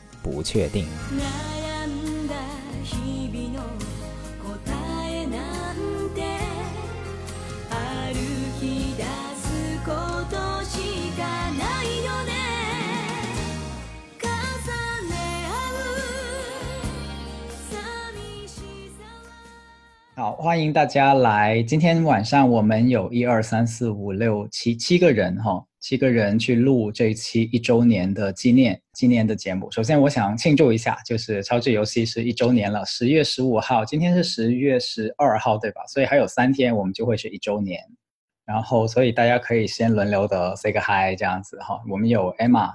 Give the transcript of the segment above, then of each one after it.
不确定。悩んだ日々の答えなんて歩き出すことしかないよね重ね合う寂しさは好，欢迎大家来。今天晚上我们有一二三四五六七七个人哈， 七个人去录这一期一周年的纪念纪念的节目。首先，我想庆祝一下，就是超智游戏是一周年了，十月十五号，今天是十月十二号，对吧？所以还有三天，我们就会是一周年。然后，所以大家可以先轮流的 say 个 hi 这样子哈。我们有 Emma，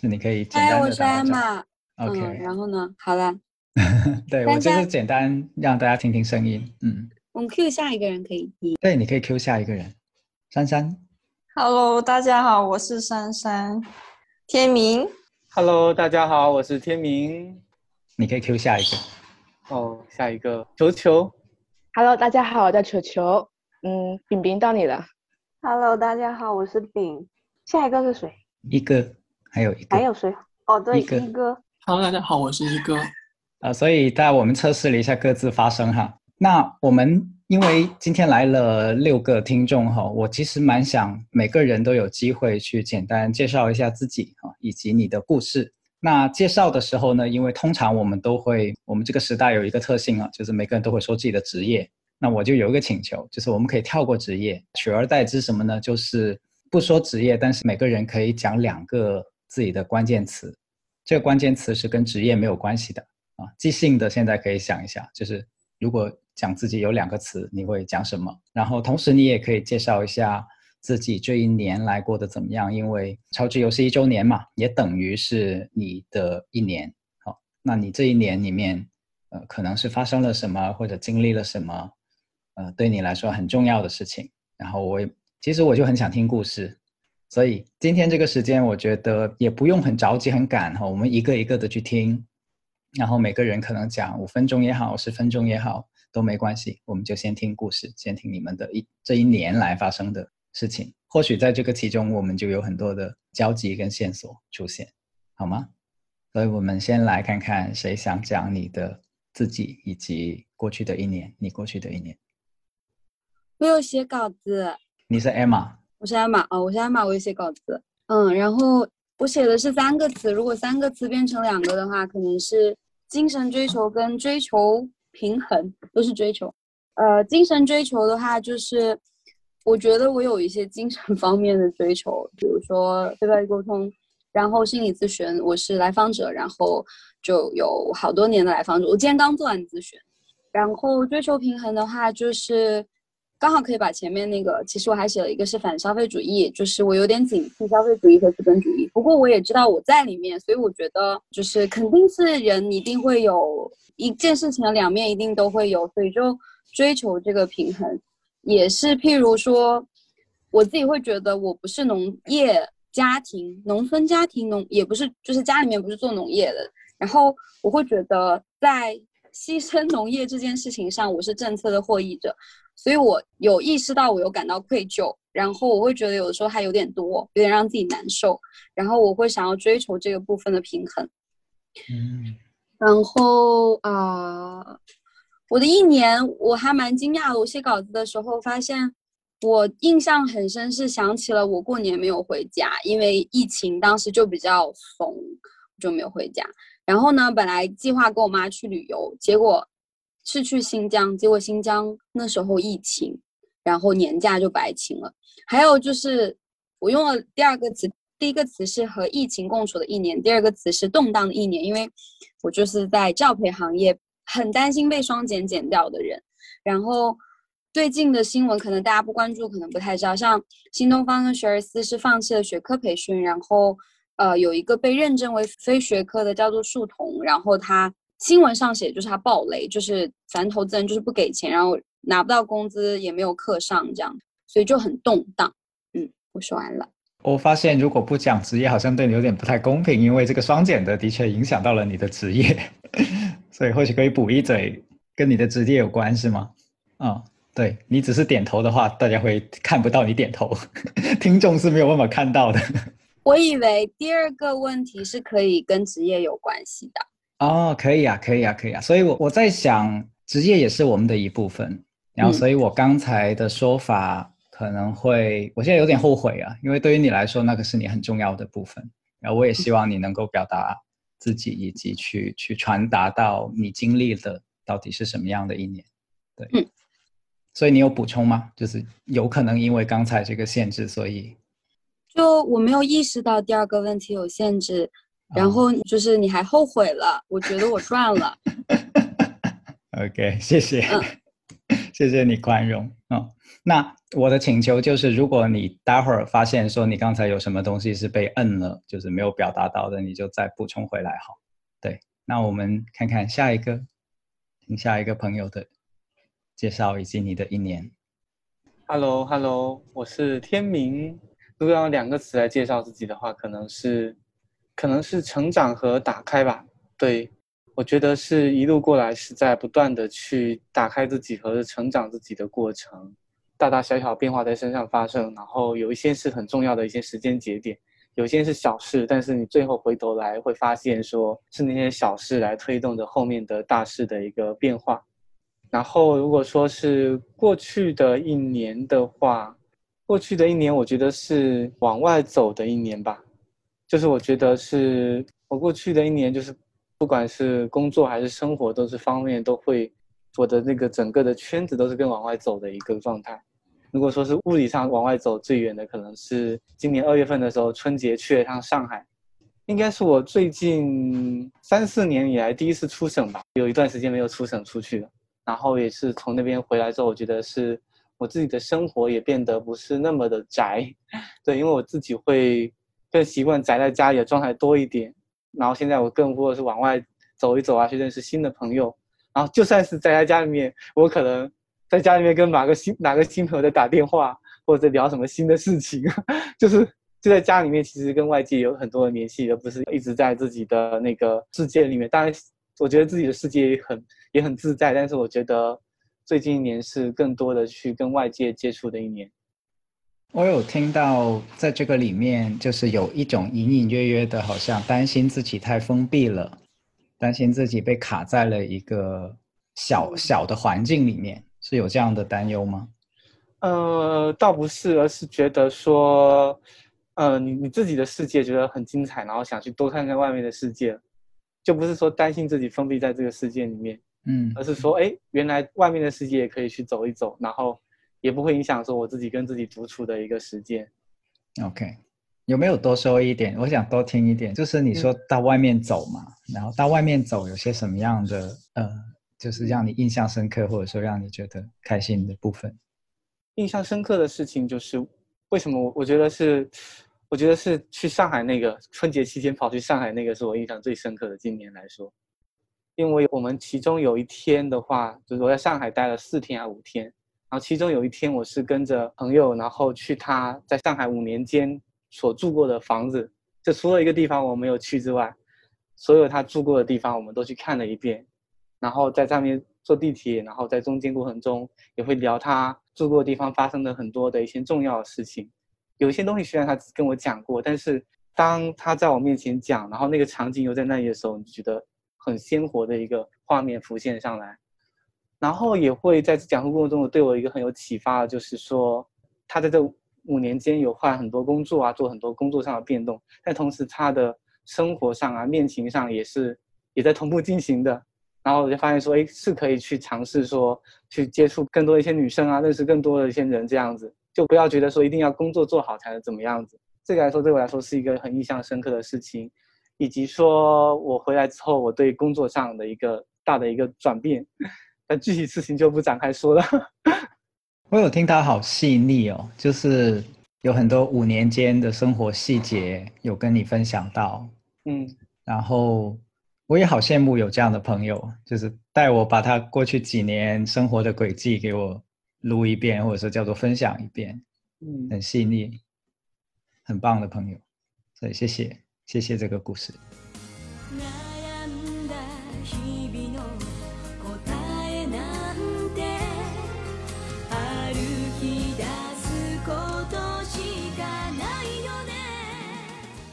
那你可以简，单的打个招 Emma。呼。OK，、嗯，然后呢？好了，对我就是简单让大家听听声音，嗯。我们 Q 下一个人可以。对，你可以 Q 下一个人，珊珊。Hello，大家好，我是珊珊。天明，Hello，大家好，我是天明。你可以 Q 下一个。哦，下一个球球。Hello，大家好，我叫球球。嗯，饼饼到你了。Hello，大家好，我是饼。下一个是谁？一哥，还有一个。还有谁？哦，对，一哥。Hello，大家好，我是一哥。呃，所以在我们测试了一下各自发声哈。那我们因为今天来了六个听众哈，我其实蛮想每个人都有机会去简单介绍一下自己哈，以及你的故事。那介绍的时候呢，因为通常我们都会，我们这个时代有一个特性啊，就是每个人都会说自己的职业。那我就有一个请求，就是我们可以跳过职业，取而代之什么呢？就是不说职业，但是每个人可以讲两个自己的关键词。这个关键词是跟职业没有关系的啊。即兴的现在可以想一下，就是如果讲自己有两个词，你会讲什么？然后同时你也可以介绍一下自己这一年来过得怎么样，因为超智游戏一周年嘛，也等于是你的一年。好，那你这一年里面，呃，可能是发生了什么，或者经历了什么，呃，对你来说很重要的事情。然后我也其实我就很想听故事，所以今天这个时间，我觉得也不用很着急、很赶哈，我们一个一个的去听，然后每个人可能讲五分钟也好，十分钟也好都没关系，我们就先听故事，先听你们的一这一年来发生的事情，或许在这个其中，我们就有很多的交集跟线索出现，好吗？所以我们先来看看谁想讲你的自己以及过去的一年，你过去的一年。我有写稿子，你是 Emma，我是艾玛哦，我是艾玛，我有写稿子。嗯，然后我写的是三个词，如果三个词变成两个的话，可能是精神追求跟追求平衡，都是追求。呃，精神追求的话，就是我觉得我有一些精神方面的追求，比如说对外沟通，然后心理咨询，我是来访者，然后就有好多年的来访者，我今天刚做完咨询。然后追求平衡的话，就是刚好可以把前面那个，其实我还写了一个是反消费主义，就是我有点警惕消费主义和资本主义。不过我也知道我在里面，所以我觉得就是肯定是人一定会有一件事情的两面，一定都会有，所以就追求这个平衡。也是譬如说，我自己会觉得我不是农业家庭、农村家庭农，也不是就是家里面不是做农业的，然后我会觉得在牺牲农业这件事情上，我是政策的获益者，所以我有意识到，我有感到愧疚，然后我会觉得有的时候还有点多，有点让自己难受，然后我会想要追求这个部分的平衡。嗯，然后啊、呃我的一年我还蛮惊讶的，我写稿子的时候发现。我印象很深，是想起了我过年没有回家，因为疫情当时就比较怂，就没有回家。然后呢，本来计划跟我妈去旅游，结果是去新疆，结果新疆那时候疫情，然后年假就白请了。还有就是我用了第二个词，第一个词是和疫情共处的一年，第二个词是动荡的一年，因为我就是在教培行业，很担心被双减减掉的人。然后最近的新闻可能大家不关注，可能不太知道，像新东方跟学而思是放弃了学科培训，然后呃有一个被认证为非学科的叫做树童，然后他新闻上写就是他暴雷，就是反正投资人就是不给钱，然后拿不到工资，也没有课上这样，所以就很动荡。嗯，我说完了。我发现如果不讲职业，好像对你有点不太公平，因为这个双减的的确影响到了你的职业，所以或许可以补一嘴，跟你的职业有关是吗？啊、对你只是点头的话，大家会看不到你点头，听众是没有办法看到的。我以为第二个问题是可以跟职业有关系的。哦，可以啊，可以啊，可以啊。所以我，我在想，职业也是我们的一部分。然后，嗯所以我刚才的说法可能会，我现在有点后悔啊，因为对于你来说，那个是你很重要的部分。然后，我也希望你能够表达自己，以及去去传达到你经历的到底是什么样的一年。对，嗯。所以你有补充吗？就是有可能因为刚才这个限制，所以就我没有意识到第二个问题有限制，然哦后就是你还后悔了，我觉得我赚了。OK，谢谢，嗯谢谢你宽容。嗯，那我的请求就是，如果你待会儿发现说你刚才有什么东西是被摁了，就是没有表达到的，你就再补充回来好。对，那我们看看下一个，听下一个朋友的介绍以及你的一年。Hello，Hello，我是天明。如果要用两个词来介绍自己的话，可能是，可能是成长和打开吧。对，我觉得是一路过来是在不断的去打开自己和成长自己的过程，大大小小变化在身上发生，然后有一些是很重要的一些时间节点，有些是小事，但是你最后回头来会发现，说是那些小事来推动着后面的大事的一个变化。然后，如果说是过去的一年的话，过去的一年，我觉得是往外走的一年吧。就是我觉得是我过去的一年，就是不管是工作还是生活，都是方面都会，我的那个整个的圈子都是跟往外走的一个状态。如果说是物理上往外走最远的，可能是今年二月份的时候，春节去了一趟上海，应该是我最近三四年以来第一次出省吧，有一段时间没有出省出去了。然后也是从那边回来之后，我觉得是我自己的生活也变得不是那么的宅，对，因为我自己会更习惯宅在家里的状态多一点。然后现在我更多的是往外走一走啊，去认识新的朋友。然后就算是宅在家里面，我可能在家里面跟哪个新哪个新朋友在打电话，或者聊什么新的事情，就是就在家里面，其实跟外界有很多的联系，而不是一直在自己的那个世界里面。当然，我觉得自己的世界也很也很自在，但是我觉得最近一年是更多的去跟外界接触的一年。我有听到在这个里面，就是有一种隐隐约约的，好像担心自己太封闭了，担心自己被卡在了一个小小的环境里面，是有这样的担忧吗？呃，倒不是，而是觉得说，呃，你你自己的世界觉得很精彩，然后想去多看看外面的世界，就不是说担心自己封闭在这个世界里面，嗯而是说，哎，原来外面的世界也可以去走一走，然后也不会影响说我自己跟自己独处的一个时间。，OK，有没有多说一点？我想多听一点，就是你说到外面走嘛，然后到外面走有些什么样的呃，就是让你印象深刻，或者说让你觉得开心的部分？印象深刻的事情就是，为什么我我觉得是，我觉得是去上海那个春节期间跑去上海那个是我印象最深刻的。今年来说，因为我们其中有一天的话，就是我在上海待了四天还五天，然后其中有一天我是跟着朋友，然后去他在上海五年间所住过的房子，就除了一个地方我没有去之外，所有他住过的地方我们都去看了一遍，然后在上面坐地铁，然后在中间过程中也会聊他住过的地方发生的很多的一些重要的事情。有些东西虽然他跟我讲过，但是当他在我面前讲，然后那个场景又在那里的时候，你就觉得很鲜活的一个画面浮现上来。然后也会在讲述过程中对我一个很有启发的，就是说他在这五年间有换很多工作啊，做很多工作上的变动，但同时他的生活上啊、恋情上也是也在同步进行的。然后我就发现说，哎，是可以去尝试说去接触更多一些女生啊，认识更多的一些人，这样子就不要觉得说一定要工作做好才能怎么样子。这个来说对我来说是一个很印象深刻的事情，以及说我回来之后我对工作上的一个大的一个转变，但具体事情就不展开说了。我有听他好细腻哦，就是有很多五年间的生活细节有跟你分享到，嗯然后我也好羡慕有这样的朋友，就是带我把他过去几年生活的轨迹给我录一遍，或者说叫做分享一遍，嗯很细腻，很棒的朋友，所以谢谢谢谢这个故事。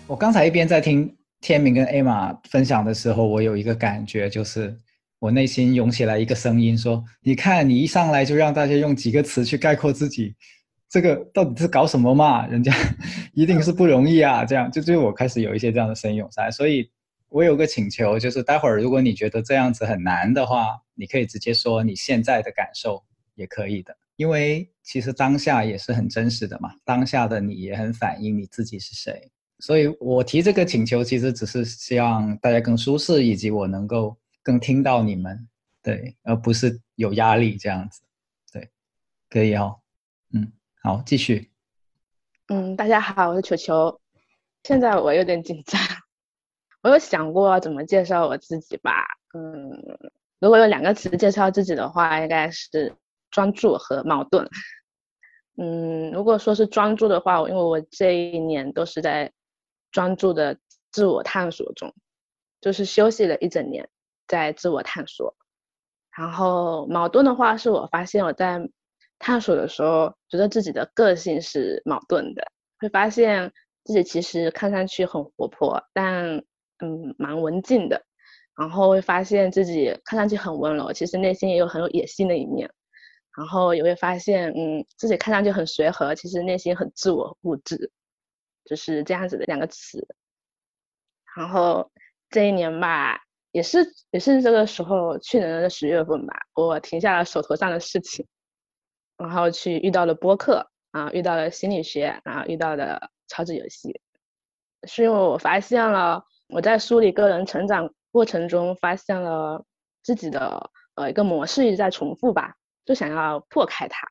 我刚才一边在听天明跟 Emma 分享的时候，我有一个感觉，就是我内心涌起来一个声音说：“你看，你一上来就让大家用几个词去概括自己，这个到底是搞什么嘛？人家一定是不容易啊！”这样就就我开始有一些这样的声音涌上来，所以我有个请求，就是待会儿如果你觉得这样子很难的话，你可以直接说你现在的感受也可以的，因为其实当下也是很真实的嘛，当下的你也很反映你自己是谁。所以我提这个请求，其实只是希望大家更舒适，以及我能够更听到你们，对，而不是有压力这样子，对，可以哦，嗯，好，继续，嗯，大家好，我是球球。现在我有点紧张，我有想过怎么介绍我自己吧。嗯，如果有两个词介绍自己的话，应该是专注和矛盾。嗯，如果说是专注的话，因为我这一年都是在专注的自我探索中，就是休息了一整年，在自我探索。然后矛盾的话，是我发现我在探索的时候，觉得自己的个性是矛盾的，会发现自己其实看上去很活泼，但嗯蛮文静的，然后会发现自己看上去很温柔，其实内心也有很有野性的一面，然后也会发现嗯自己看上去很随和，其实内心很自我物质，就是这样子的两个词。然后这一年吧，也是也是这个时候，去年的十月份吧，我停下了手头上的事情，然后去遇到了播客啊，遇到了心理学，然后遇到了超级游戏，是因为我发现了我在梳理个人成长过程中，发现了自己的呃一个模式一直在重复吧，就想要破开它，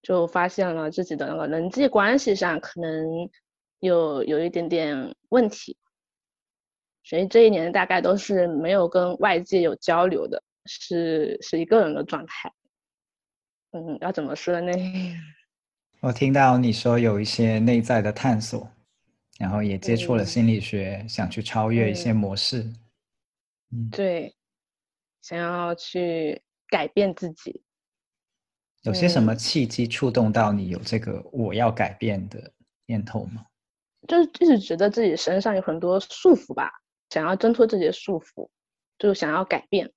就发现了自己的那个人际关系上可能有有一点点问题。所以这一年大概都是没有跟外界有交流的，是是一个人的状态。嗯，要怎么说呢？我听到你说有一些内在的探索，然后也接触了嗯心理学，想去超越一些嗯模式，嗯，对，想要去改变自己。有些什么嗯契机触动到你有这个我要改变的念头吗？就是一直觉得自己身上有很多束缚吧，想要挣脱这些束缚，就想要改变。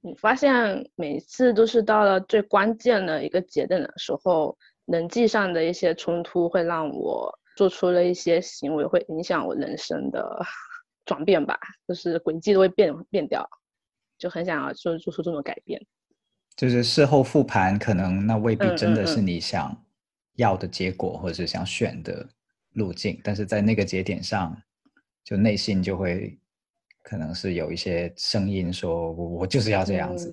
你发现每次都是到了最关键的一个节点的时候，人际上的一些冲突会让我做出了一些行为，会影响我人生的 转变吧，就是轨迹都会变变掉，就很想要做做出这种改变。就是事后复盘，可能那未必真的是嗯你想要的结果，或者是想选的路径，但是在那个节点上，就内心就会可能是有一些声音说，我我就是要这样子，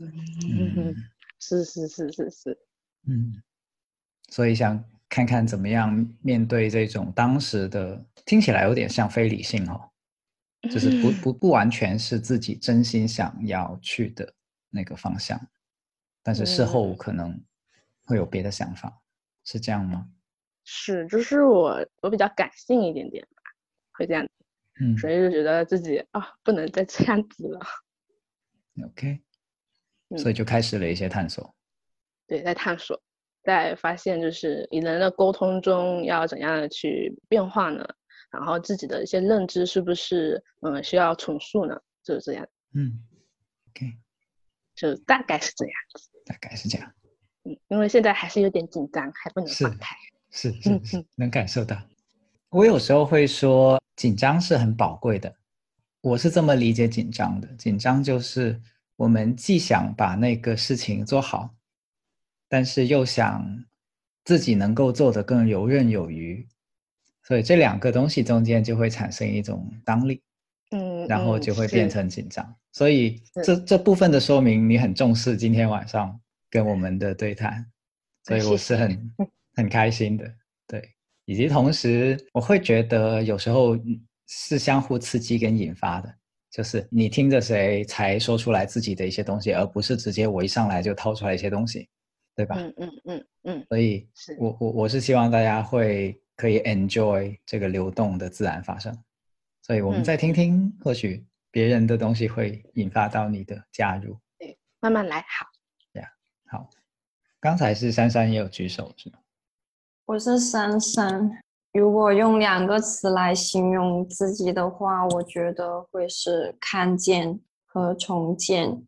嗯。嗯是是是是是，嗯，所以想看看怎么样面对这种当时的听起来有点像非理性哦，就是不不不完全是自己真心想要去的那个方向，但是事后嗯可能会有别的想法，是这样吗？是，就是我我比较感性一点点吧，会这样，嗯。所以就觉得自己啊不能再这样子了，，OK，嗯所以就开始了一些探索。对，在探索，在发现就是与人的沟通中要怎样的去变化呢？然后自己的一些认知是不是嗯需要重塑呢？就是这样，嗯，OK，就大概是这样子，大概是这样。嗯，因为现在还是有点紧张，还不能放开，是嗯是是，能感受到。我有时候会说，紧张是很宝贵的。我是这么理解紧张的：紧张就是我们既想把那个事情做好，但是又想自己能够做得更游刃有余，所以这两个东西中间就会产生一种张力，嗯，然后嗯就会变成紧张。所以这这部分的说明，你很重视今天晚上跟我们的对谈，所以我是谢很很开心的。对，以及同时我会觉得有时候是相互刺激跟引发的，就是你听着谁才说出来自己的一些东西，而不是直接我一上来就掏出来一些东西，对吧？嗯嗯嗯嗯，所以是我我我是希望大家会可以 enjoy 这个流动的自然发生，所以我们嗯再听听，或许别人的东西会引发到你的加入。对慢慢来，好。呀好，刚才是珊珊也有举手是吗？我是珊珊。如果用两个词来形容自己的话，我觉得会是看见和重建。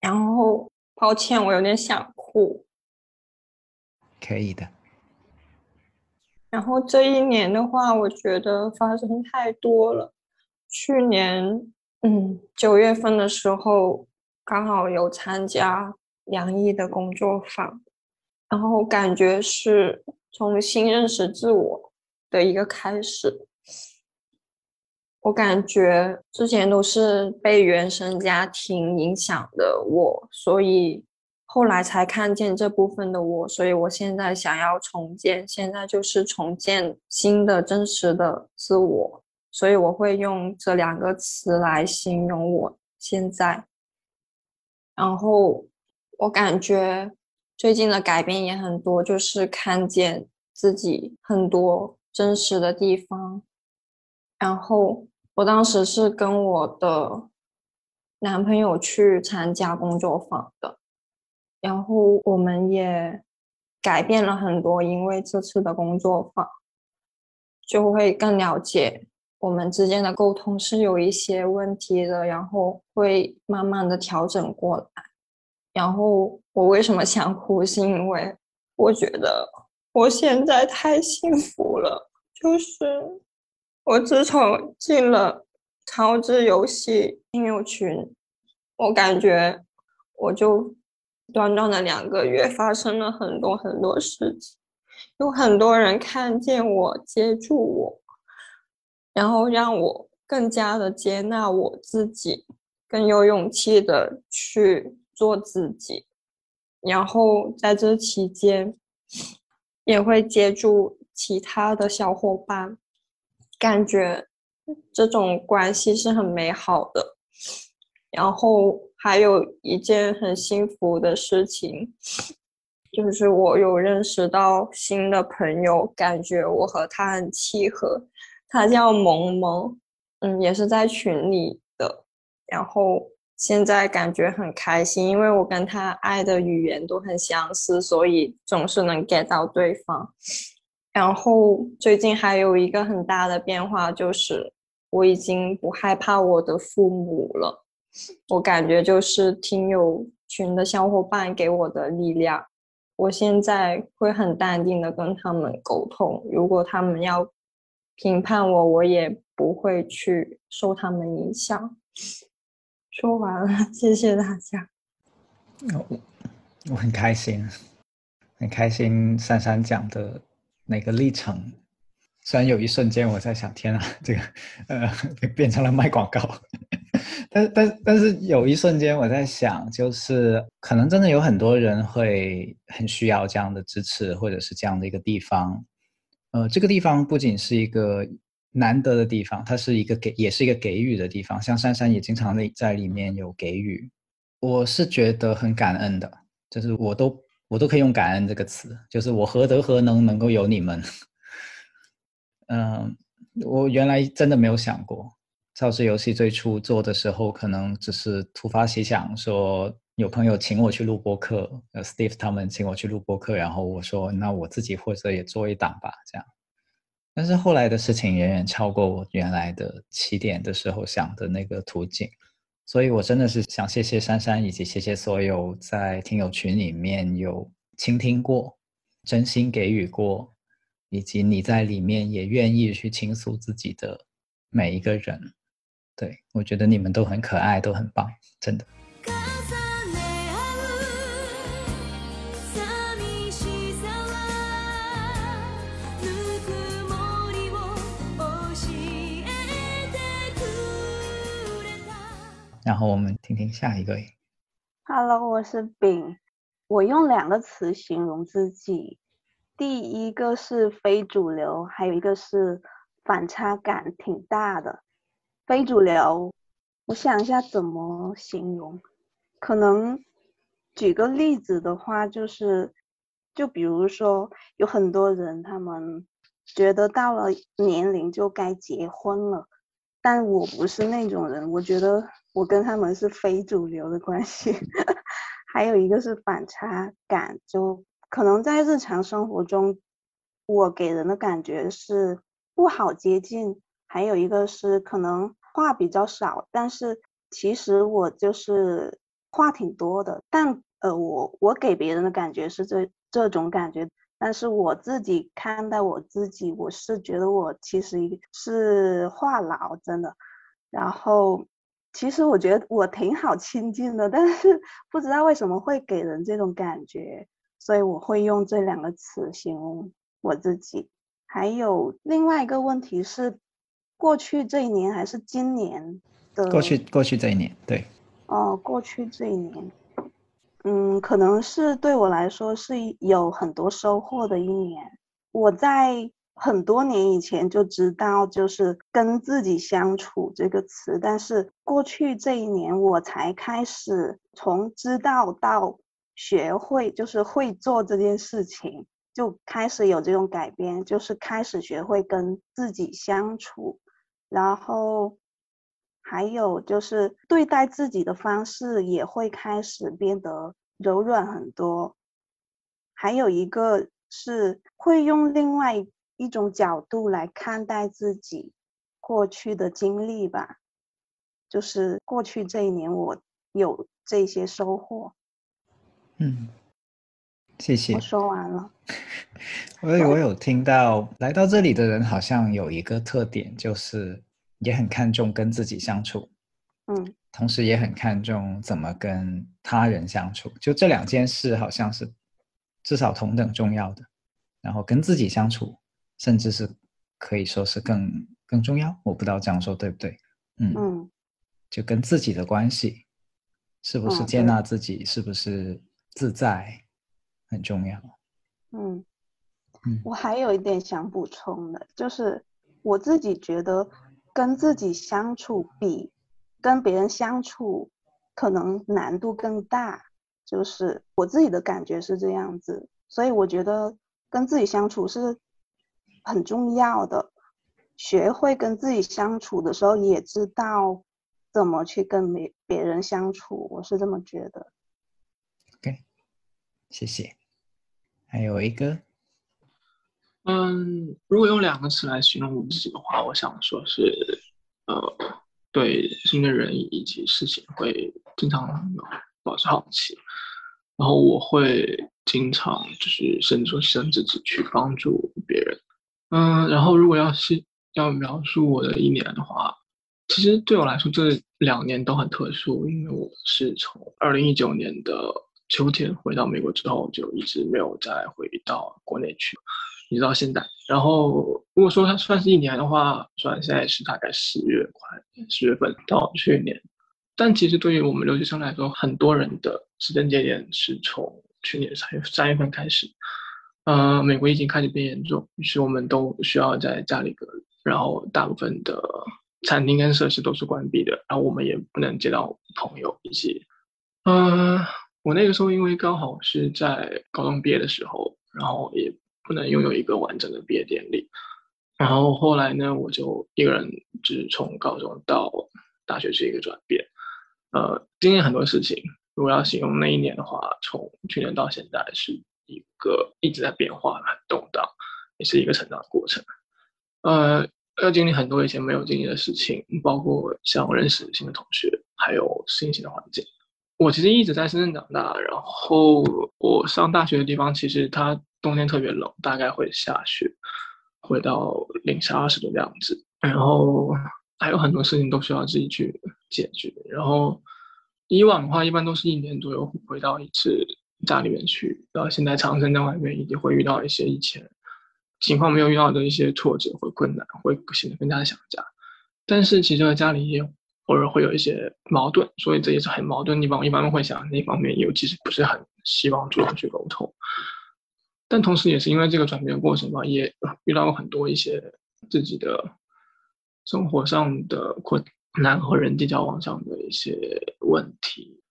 然后，抱歉，我有点想哭。可以的。然后这一年的话，我觉得发生太多了。去年，嗯，九月份的时候，刚好有参加梁毅的工作坊，然后感觉是重新认识自我的一个开始。我感觉之前都是被原生家庭影响的我，所以后来才看见这部分的我，所以我现在想要重建，现在就是重建新的真实的自我，所以我会用这两个词来形容我现在。然后我感觉最近的改变也很多，就是看见自己很多真实的地方。然后我当时是跟我的男朋友去参加工作坊的，然后我们也改变了很多，因为这次的工作坊就会更了解我们之间的沟通是有一些问题的，然后会慢慢的调整过来。然后我为什么想哭，是因为我觉得我现在太幸福了，就是我自从进了超智游戏听友群，我感觉我就短短的两个月发生了很多很多事情，有很多人看见我，接住我，然后让我更加的接纳我自己，更有勇气的去做自己。然后在这期间，也会接触其他的小伙伴，感觉这种关系是很美好的。然后还有一件很幸福的事情，就是我有认识到新的朋友，感觉我和他很契合。他叫萌萌，嗯，也是在群里的。然后现在感觉很开心，因为我跟他爱的语言都很相似，所以总是能 get 到对方。然后最近还有一个很大的变化，就是我已经不害怕我的父母了。我感觉就是听友群的小伙伴给我的力量，我现在会很淡定的跟他们沟通。如果他们要评判我，我也不会去受他们影响。说完了，谢谢大家。我我很开心，很开心珊珊讲的那个历程。虽然有一瞬间我在想，天啊，这个呃变成了卖广告，但但但是有一瞬间我在想，就是可能真的有很多人会很需要这样的支持，或者是这样的一个地方。呃，这个地方不仅是一个难得的地方，它是一个给，也是一个给予的地方。像珊珊也经常在在里面有给予，我是觉得很感恩的，就是我都我都可以用感恩这个词，就是我何德何能能够有你们。嗯，我原来真的没有想过，超智游戏最初做的时候，可能只是突发奇想，说有朋友请我去录播客，呃，Steve 他们请我去录播客，然后我说那我自己或者也做一档吧，这样。但是后来的事情远远超过我原来的起点的时候想的那个途径，所以我真的是想谢谢珊珊，以及谢谢所有在听友群里面有倾听过、真心给予过。以及你在里面也愿意去倾诉自己的每一个人，对我觉得你们都很可爱，都很棒，真的。然后我们听听下一个，Hello，我是饼。我用两个词形容自己，第一个是非主流，还有一个是反差感挺大的。非主流，我想一下怎么形容，可能举个例子的话，就是就比如说有很多人他们觉得到了年龄就该结婚了，但我不是那种人，我觉得我跟他们是非主流的关系。还有一个是反差感，就。可能在日常生活中，我给人的感觉是不好接近。还有一个是可能话比较少，但是其实我就是话挺多的。但呃，我我给别人的感觉是这这种感觉，但是我自己看待我自己，我是觉得我其实是话痨，真的。然后其实我觉得我挺好亲近的，但是 不知道为什么会给人这种感觉。所以我会用这两个词形容我自己。还有另外一个问题是，过去这一年还是今年的？过去过去这一年，对。哦，过去这一年，嗯，可能是对我来说是有很多收获的一年。我在很多年以前就知道，就是跟自己相处这个词，但是过去这一年我才开始从知道到。学会就是会做这件事情，就开始有这种改变，就是开始学会跟自己相处，然后还有就是对待自己的方式也会开始变得柔软很多。还有一个是会用另外一种角度来看待自己过去的经历吧，就是过去这一年我有这些收获。嗯，谢谢。我说完了。我我有听到来到这里的人好像有一个特点，就是也很看重跟自己相处，嗯，同时也很看重怎么跟他人相处。就这两件事好像是至少同等重要的。然后跟自己相处，甚至是可以说是更更重要。我不知道这样说对不对？嗯嗯，就跟自己的关系，是不是接纳自己？是不是？自在很重要。嗯嗯，我还有一点想补充的，就是我自己觉得跟自己相处比跟别人相处可能难度更大，就是我自己的感觉是这样子。所以我觉得跟自己相处是很重要的，学会跟自己相处的时候，也知道怎么去跟别别人相处。我是这么觉得。OK，谢谢。还有一个，嗯，如果用两个词来形容我自己的话，我想说是，呃，对新的人以及事情会经常保持好奇，然后我会经常就是甚至说牺牲自己去帮助别人。嗯，然后如果要是要描述我的一年的话，其实对我来说这两年都很特殊，因为我是从二零一九年的。秋天回到美国之后，就一直没有再回到国内去，一直到现在。然后，如果说它算是一年的话，算现在是大概十月快十月份到去年。但其实对于我们留学生来说，很多人的时间节点是从去年三月三月份开始。呃，美国疫情开始变严重，于是我们都需要在家里隔离，然后大部分的餐厅跟设施都是关闭的，然后我们也不能接到朋友以及，嗯。我那个时候因为刚好是在高中毕业的时候，然后也不能拥有一个完整的毕业典礼，然后后来呢，我就一个人就是从高中到大学是一个转变，呃，经历很多事情。如果要形容那一年的话，从去年到现在是一个一直在变化、很动荡，也是一个成长的过程。呃，要经历很多以前没有经历的事情，包括像认识新的同学，还有适应新的环境。我其实一直在深圳长大，然后我上大学的地方其实它冬天特别冷，大概会下雪，会到零下二十度的样子。然后还有很多事情都需要自己去解决。然后以往的话，一般都是一年左右回到一次家里面去。然后现在长生在外面，一定会遇到一些以前情况没有遇到的一些挫折或困难，会显得更加的想家。但是其实在家里也。偶尔会有一些矛盾，所以这也是很矛盾的地方。一般会想那方面，尤其是不是很希望主动去沟通。但同时也是因为这个转变过程吧，也遇到过很多一些自己的生活上的困难和人际交往上的一些问题。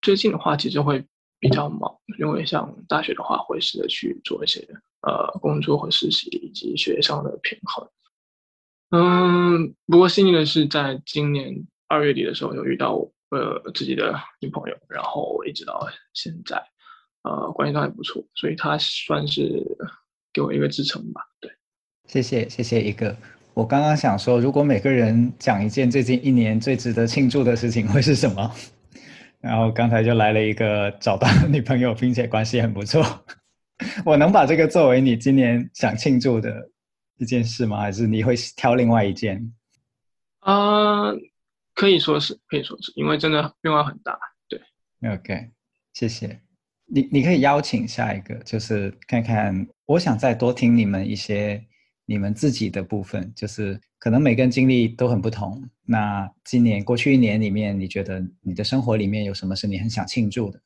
最近的话，其实会比较忙，因为像大学的话，会试着去做一些呃工作和实习以及学业上的平衡。嗯，不过幸运的是，在今年二月底的时候，有遇到呃自己的女朋友，然后一直到现在，呃，关系都还不错，所以她算是给我一个支撑吧。对，谢谢谢谢一个。我刚刚想说，如果每个人讲一件最近一年最值得庆祝的事情，会是什么？然后刚才就来了一个找到女朋友，并且关系很不错。我能把这个作为你今年想庆祝的？一件事吗？还是你会挑另外一件？啊，可以说是，可以说是因为真的变化很大。对，OK，谢谢你。你可以邀请下一个，就是看看，我想再多听你们一些你们自己的部分，就是可能每个人经历都很不同。那今年过去一年里面，你觉得你的生活里面有什么是你很想庆祝的？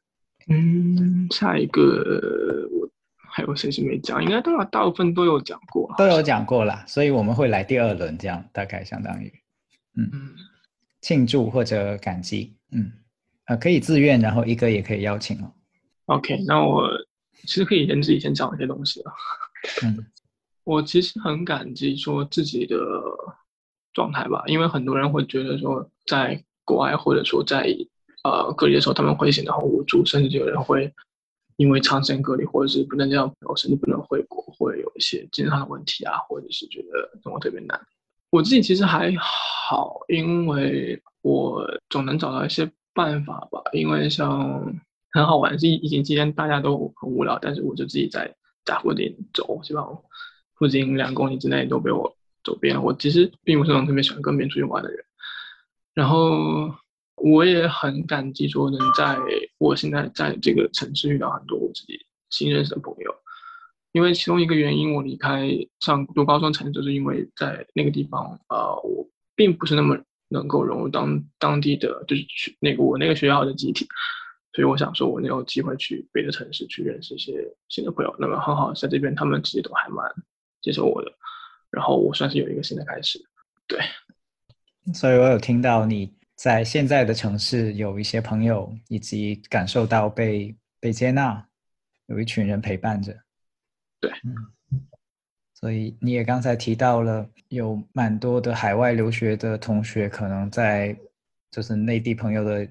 嗯，下一个我。还有谁是没讲？应该都有，大部分都有讲过，都有讲过啦。所以我们会来第二轮，这样大概相当于，嗯，庆祝或者感激，嗯，呃，可以自愿，然后一个也可以邀请哦。OK，那我其实可以先自己先讲一些东西了。嗯，我其实很感激说自己的状态吧，因为很多人会觉得说，在国外或者说在呃隔离的时候，他们会显得很无助，甚至有人会。因为长时间隔离，或者是不能见朋友，甚至不能回国，会有一些精神上的问题啊，或者是觉得生活特别难。我自己其实还好，因为我总能找到一些办法吧。因为像很好玩，是疫情期间大家都很无聊，但是我就自己在家附近走，希望附近两公里之内都被我走遍了。我其实并不是那种特别喜欢跟别人出去玩的人，然后。我也很感激，说能在我现在在这个城市遇到很多我自己新认识的朋友，因为其中一个原因，我离开上读高中城，就是因为在那个地方，呃，我并不是那么能够融入当当地的，就是去那个我那个学校的集体，所以我想说，我能有机会去别的城市去认识一些新的朋友，那么很好，在这边他们其实都还蛮接受我的，然后我算是有一个新的开始，对，所以我有听到你。在现在的城市，有一些朋友，以及感受到被被接纳，有一群人陪伴着。对，嗯，所以你也刚才提到了，有蛮多的海外留学的同学，可能在就是内地朋友的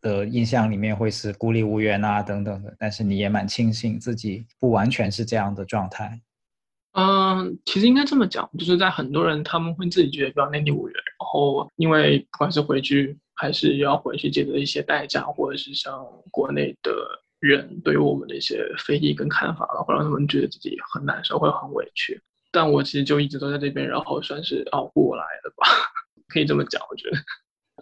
的印象里面会是孤立无援啊等等的，但是你也蛮庆幸自己不完全是这样的状态。嗯，其实应该这么讲，就是在很多人他们会自己觉得比较内地无缘，然后因为不管是回去还是要回去，解决一些代价，或者是像国内的人对于我们的一些非议跟看法了，会让他们觉得自己很难受，会很委屈。但我其实就一直都在这边，然后算是熬过来了吧，可以这么讲，我觉得。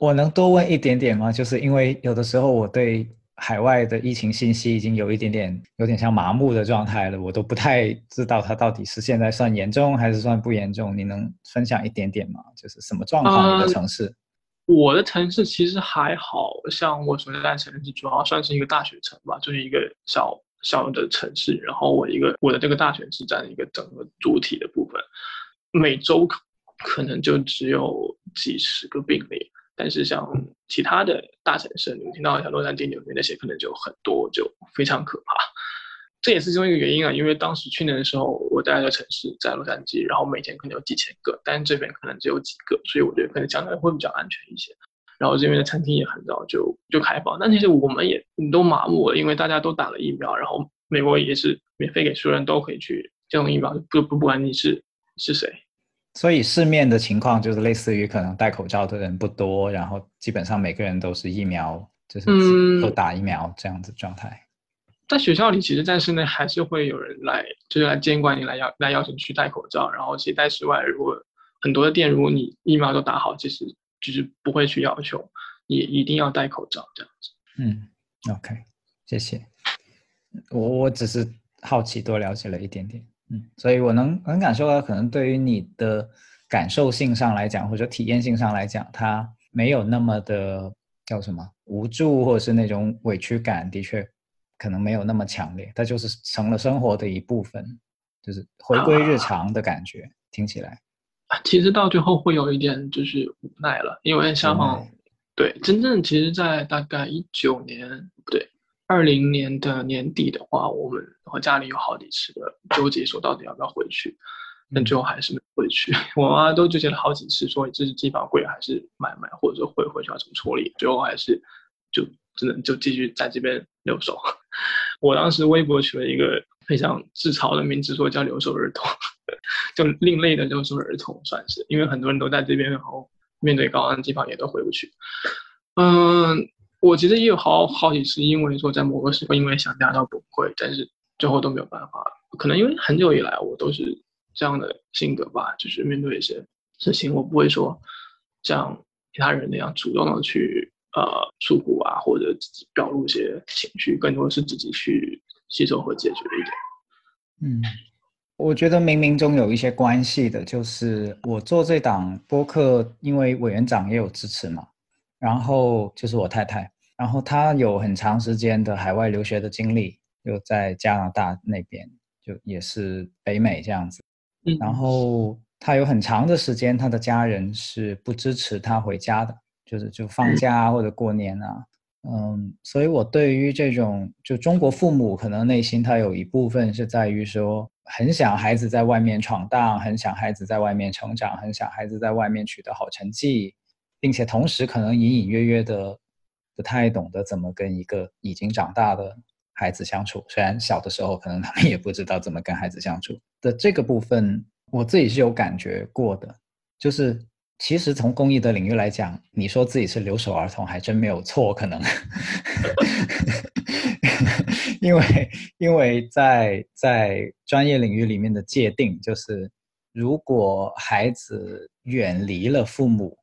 我能多问一点点吗？就是因为有的时候我对。海外的疫情信息已经有一点点，有点像麻木的状态了，我都不太知道它到底是现在算严重还是算不严重。你能分享一点点吗？就是什么状况？你的城市？我的城市其实还好像我所在的城市主要算是一个大学城吧，就是一个小小的城市。然后我一个我的这个大学是占一个整个主体的部分，每周可能就只有几十个病例。但是像其他的大城市，你们听到像洛杉矶、纽约那些，可能就很多，就非常可怕。这也是其中一个原因啊，因为当时去年的时候，我待的城市在洛杉矶，然后每天可能有几千个，但是这边可能只有几个，所以我觉得可能相对会比较安全一些。然后这边的餐厅也很早就就开放，但其实我们也都麻木了，因为大家都打了疫苗，然后美国也是免费给所有人都可以去接种疫苗，不不不管你是是谁。所以市面的情况就是类似于可能戴口罩的人不多，然后基本上每个人都是疫苗，就是都打疫苗这样子状态。在学校里，其实在室内还是会有人来，就是来监管你，来要来邀请去戴口罩。然后其实在室外，如果很多的店，如果你疫苗都打好，其实就是不会去要求你一定要戴口罩这样子。嗯，OK，谢谢。我我只是好奇，多了解了一点点。嗯，所以我能能感受到，可能对于你的感受性上来讲，或者体验性上来讲，它没有那么的叫什么无助，或者是那种委屈感，的确可能没有那么强烈，它就是成了生活的一部分，就是回归日常的感觉。听起来，其实到最后会有一点就是无奈了，因为像对真正其实，在大概一九年不对二零年的年底的话，我们和家里有好几次的纠结，说到底要不要回去。但最后还是没回去，我妈都纠结了好几次，说这是机票贵还是买买，或者说回回去要怎么处理。最后还是就只能就继续在这边留守。我当时微博取了一个非常自嘲的名字，说叫留守儿童，就另类的留守儿童算是，因为很多人都在这边，然后面对高昂机票也都回不去。嗯，我其实也有好好几次，因为说在某个时候因为想家到崩溃，但是最后都没有办法。可能因为很久以来我都是。这样的性格吧，就是面对一些事情，我不会说像其他人那样主动的去呃诉苦啊，或者自己表露一些情绪，更多是自己去吸收和解决一点。嗯，我觉得冥冥中有一些关系的，就是我做这档播客，因为委员长也有支持嘛，然后就是我太太，然后他有很长时间的海外留学的经历，又在加拿大那边，就也是北美这样子。然后他有很长的时间，他的家人是不支持他回家的，就是就放假或者过年啊，嗯，所以我对于这种就中国父母可能内心他有一部分是在于说，很想孩子在外面闯荡，很想孩子在外面成长，很想孩子在外面取得好成绩，并且同时可能隐隐约约的不太懂得怎么跟一个已经长大的。孩子相处，虽然小的时候可能他们也不知道怎么跟孩子相处的这个部分，我自己是有感觉过的。就是其实从公益的领域来讲，你说自己是留守儿童，还真没有错。可能，因为因为在在专业领域里面的界定，就是如果孩子远离了父母，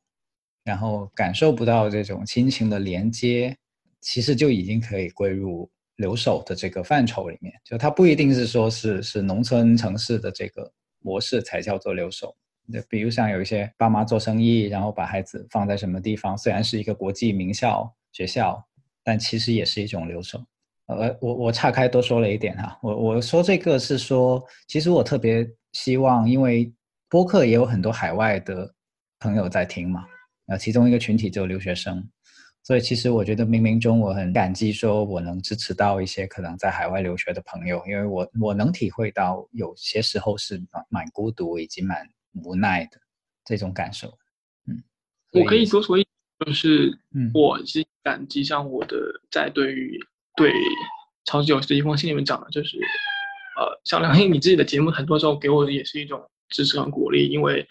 然后感受不到这种亲情的连接，其实就已经可以归入。留守的这个范畴里面，就它不一定是说是是农村城市的这个模式才叫做留守。那比如像有一些爸妈做生意，然后把孩子放在什么地方，虽然是一个国际名校学校，但其实也是一种留守。呃，我我岔开多说了一点哈，我我说这个是说，其实我特别希望，因为播客也有很多海外的朋友在听嘛，啊，其中一个群体就留学生。所以其实我觉得冥冥中我很感激，说我能支持到一些可能在海外留学的朋友，因为我我能体会到有些时候是蛮蛮孤独以及蛮无奈的这种感受。嗯，我可以多说一，就是我是感激像我的在对于对超级有的一封信里面讲的，就是呃，像梁毅你自己的节目，很多时候给我的也是一种支持和鼓励，因为。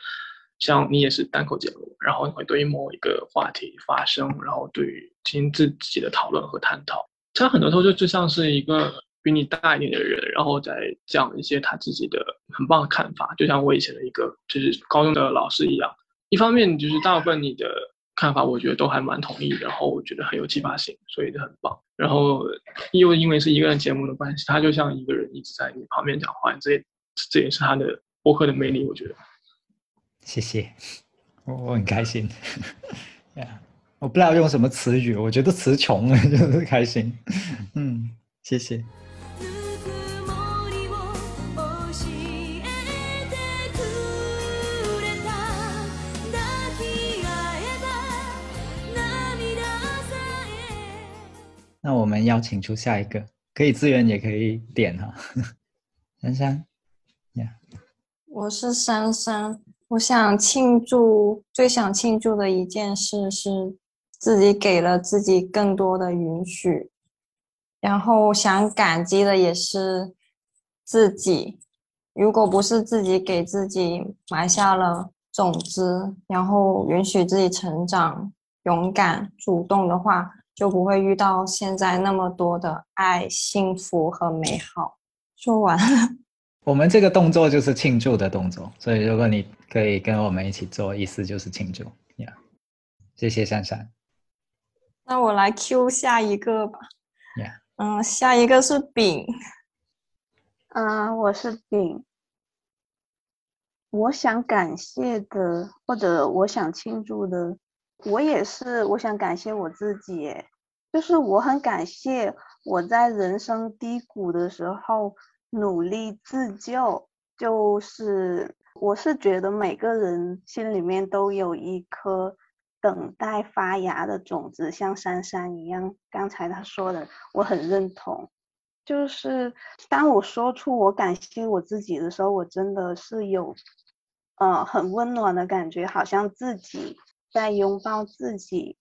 像你也是单口节目，然后你会对于某一个话题发声，然后对于进行自己的讨论和探讨。他很多时候就就像是一个比你大一点的人，然后在讲一些他自己的很棒的看法，就像我以前的一个就是高中的老师一样。一方面就是大部分你的看法，我觉得都还蛮同意，然后我觉得很有启发性，所以就很棒。然后又因为是一个人节目的关系，他就像一个人一直在你旁边讲话，这这也是他的播客的魅力，我觉得。谢谢，我我很开心，呀，我不知道用什么词语，我觉得词穷了 就是开心，嗯，谢谢。那我们邀请出下一个，可以资源也可以点哈，珊珊，呀，我是珊珊。我想庆祝，最想庆祝的一件事是自己给了自己更多的允许，然后想感激的也是自己。如果不是自己给自己埋下了种子，然后允许自己成长、勇敢、主动的话，就不会遇到现在那么多的爱、幸福和美好。说完了。我们这个动作就是庆祝的动作，所以如果你可以跟我们一起做，意思就是庆祝呀。谢谢珊珊。那我来 Q 下一个吧。呀。嗯，下一个是饼。嗯，我是饼。我想感谢的，或者我想庆祝的，我也是，我想感谢我自己。就是我很感谢我在人生低谷的时候努力自救，就是我是觉得每个人心里面都有一颗等待发芽的种子，像珊珊一样。刚才他说的，我很认同。就是当我说出我感谢我自己的时候，我真的是有，呃，很温暖的感觉，好像自己在拥抱自己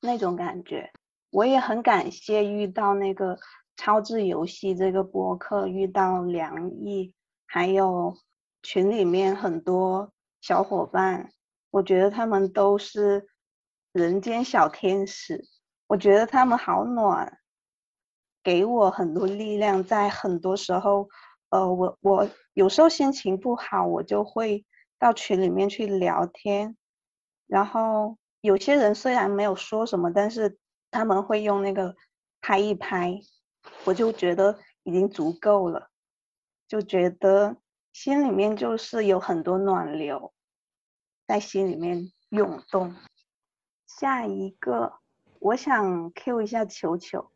那种感觉。我也很感谢遇到那个超智游戏这个播客，遇到梁毅，还有群里面很多小伙伴，我觉得他们都是人间小天使，我觉得他们好暖。给我很多力量，在很多时候，呃，我我有时候心情不好，我就会到群里面去聊天，然后有些人虽然没有说什么，但是他们会用那个拍一拍，我就觉得已经足够了，就觉得心里面就是有很多暖流在心里面涌动。下一个，我想 Q 一下球球。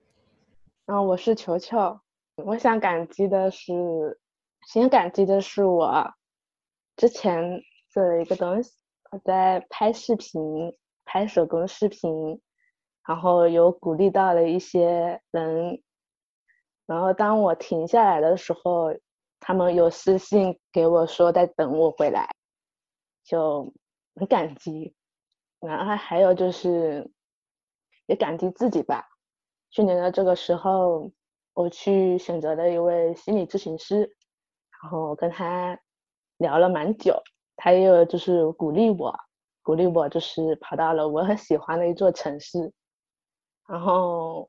嗯，我是球球。我想感激的是，先感激的是我之前做了一个东西，我在拍视频，拍手工视频，然后有鼓励到了一些人。然后当我停下来的时候，他们有私信给我说在等我回来，就很感激。然后还有就是也感激自己吧。去年的这个时候，我去选择了一位心理咨询师，然后跟他聊了蛮久，他也就是鼓励我，鼓励我就是跑到了我很喜欢的一座城市，然后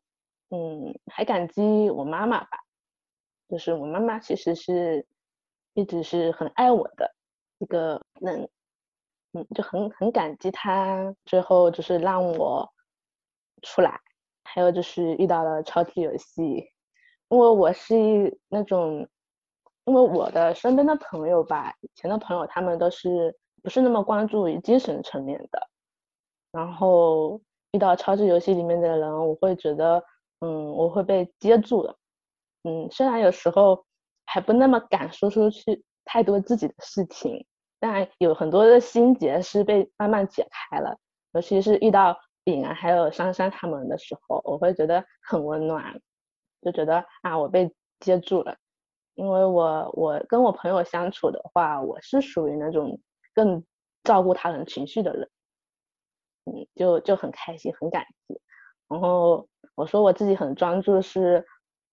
嗯，还感激我妈妈吧，就是我妈妈其实是一直是很爱我的一个人，嗯，就很很感激她最后就是让我出来。还有就是遇到了超级游戏，因为我是那种，因为我的身边的朋友吧，以前的朋友他们都是不是那么关注于精神层面的，然后遇到超级游戏里面的人，我会觉得，嗯，我会被接住了，嗯，虽然有时候还不那么敢说出去太多自己的事情，但有很多的心结是被慢慢解开了，尤其是遇到。饼啊，还有珊珊他们的时候，我会觉得很温暖，就觉得啊，我被接住了。因为我我跟我朋友相处的话，我是属于那种更照顾他人情绪的人，嗯，就就很开心，很感激。然后我说我自己很专注，是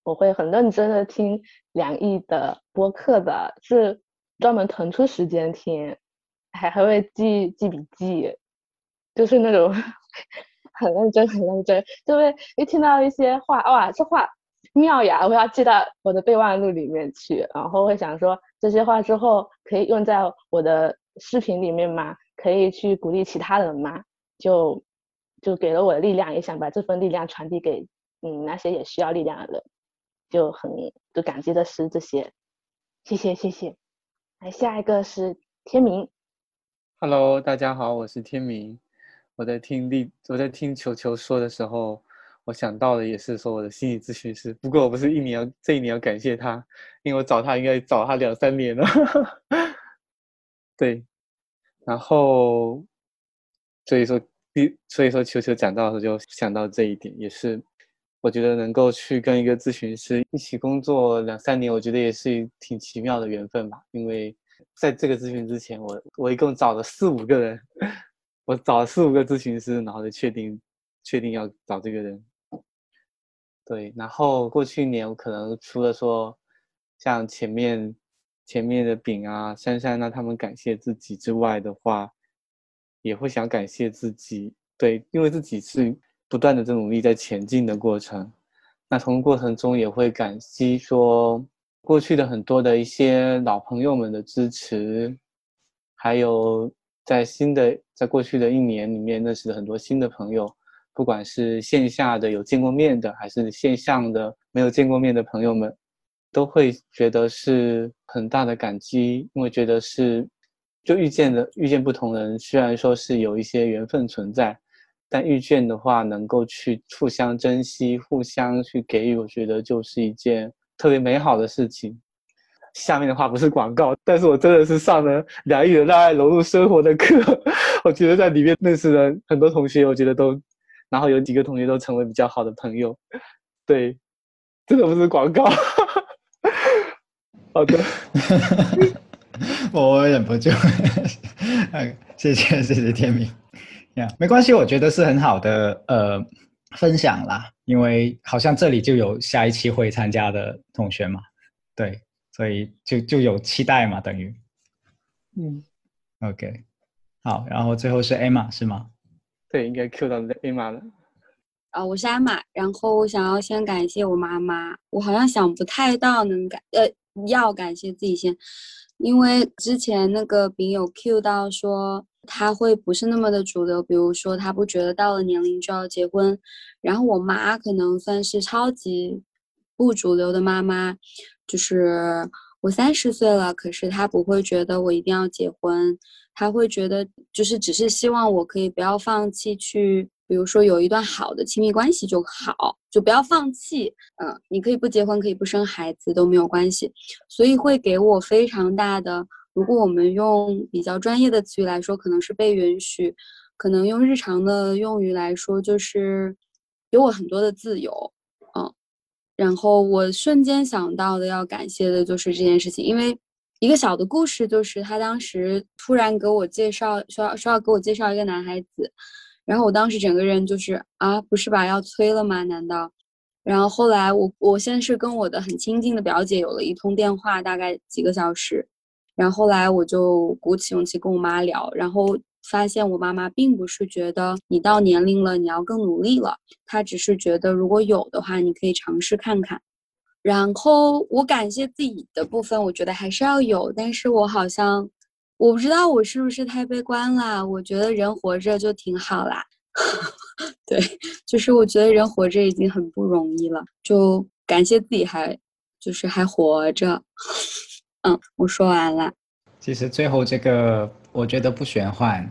我会很认真的听梁毅的播客的，是专门腾出时间听，还还会记记笔记，就是那种。很认真，很认真，就会一听到一些话，哇，这话妙呀，我要记到我的备忘录里面去，然后会想说这些话之后可以用在我的视频里面吗？可以去鼓励其他人吗？就就给了我的力量，也想把这份力量传递给嗯那些也需要力量的人，就很就感激的是这些，谢谢谢谢。来下一个是天明，Hello，大家好，我是天明。我在听丽，我在听球球说的时候，我想到的也是说我的心理咨询师。不过我不是一年要这一年要感谢他，因为我找他应该找他两三年了。对，然后所以说，所以说球球讲到的时候就想到这一点，也是我觉得能够去跟一个咨询师一起工作两三年，我觉得也是挺奇妙的缘分吧。因为在这个咨询之前，我我一共找了四五个人。我找了四五个咨询师，然后就确定，确定要找这个人。对，然后过去一年，我可能除了说，像前面前面的饼啊、珊珊啊，他们感谢自己之外的话，也会想感谢自己。对，因为自己是不断的在努力在前进的过程。那从过程中也会感激说，过去的很多的一些老朋友们的支持，还有。在新的，在过去的一年里面，认识了很多新的朋友，不管是线下的有见过面的，还是线上的没有见过面的朋友们，都会觉得是很大的感激，因为觉得是就遇见的遇见不同人，虽然说是有一些缘分存在，但遇见的话，能够去互相珍惜、互相去给予，我觉得就是一件特别美好的事情。下面的话不是广告，但是我真的是上了疗愈的让爱融入生活的课，我觉得在里面认识了很多同学，我觉得都，然后有几个同学都成为比较好的朋友。对，真的不是广告。好的，我忍不住，谢谢谢谢天明，呀，没关系，我觉得是很好的呃分享啦，因为好像这里就有下一期会参加的同学嘛，对，所以就就有期待嘛，等于，嗯，OK，好，然后最后是 Emma 是吗？对，应该 Q 到 Emma 了。啊，我是艾玛，然后我想要先感谢我妈妈，我好像想不太到能感，呃，要感谢自己先，因为之前那个饼有 Q 到说他会不是那么的主流，比如说他不觉得到了年龄就要结婚，然后我妈可能算是超级不主流的妈妈，就是我三十岁了，可是她不会觉得我一定要结婚，她会觉得就是只是希望我可以不要放弃去。比如说有一段好的亲密关系就好，就不要放弃。嗯，你可以不结婚，可以不生孩子都没有关系。所以会给我非常大的，如果我们用比较专业的词语来说，可能是被允许；可能用日常的用语来说，就是给我很多的自由。嗯，然后我瞬间想到的要感谢的就是这件事情，因为一个小的故事就是他当时突然给我介绍，说要说要给我介绍一个男孩子。然后我当时整个人就是啊，不是吧，要催了吗？难道？然后后来我我先是跟我的很亲近的表姐有了一通电话，大概几个小时。然后后来我就鼓起勇气跟我妈聊，然后发现我妈妈并不是觉得你到年龄了你要更努力了，她只是觉得如果有的话你可以尝试看看。然后我感谢自己的部分，我觉得还是要有，但是我好像。我不知道我是不是太悲观了，我觉得人活着就挺好啦。对，就是我觉得人活着已经很不容易了，就感谢自己还就是还活着。嗯，我说完了。其实最后这个我觉得不玄幻，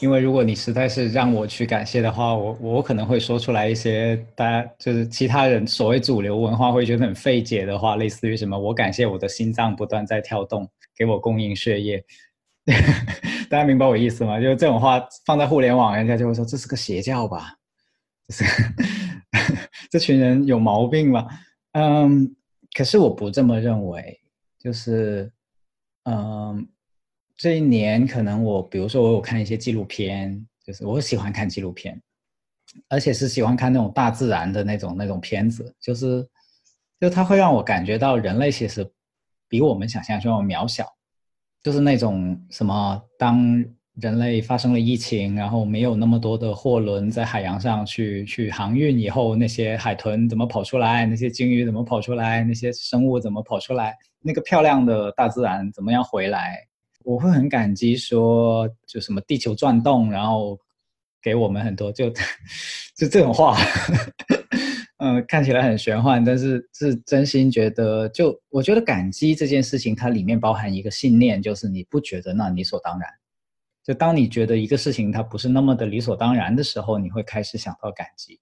因为如果你实在是让我去感谢的话，我我可能会说出来一些大家就是其他人所谓主流文化会觉得很费解的话，类似于什么我感谢我的心脏不断在跳动。给我供应血液，大家明白我意思吗？就是这种话放在互联网，人家就会说这是个邪教吧？这是 这群人有毛病吧？嗯，可是我不这么认为。就是，嗯，这一年可能我，比如说我有看一些纪录片，就是我喜欢看纪录片，而且是喜欢看那种大自然的那种那种片子，就是，就它会让我感觉到人类其实。比我们想象中要渺小，就是那种什么，当人类发生了疫情，然后没有那么多的货轮在海洋上去去航运以后，那些海豚怎么跑出来？那些鲸鱼怎么跑出来？那些生物怎么跑出来？那个漂亮的大自然怎么样回来？我会很感激，说就什么地球转动，然后给我们很多，就 就这种话。嗯，看起来很玄幻，但是是真心觉得，就我觉得感激这件事情，它里面包含一个信念，就是你不觉得那理所当然。就当你觉得一个事情它不是那么的理所当然的时候，你会开始想到感激。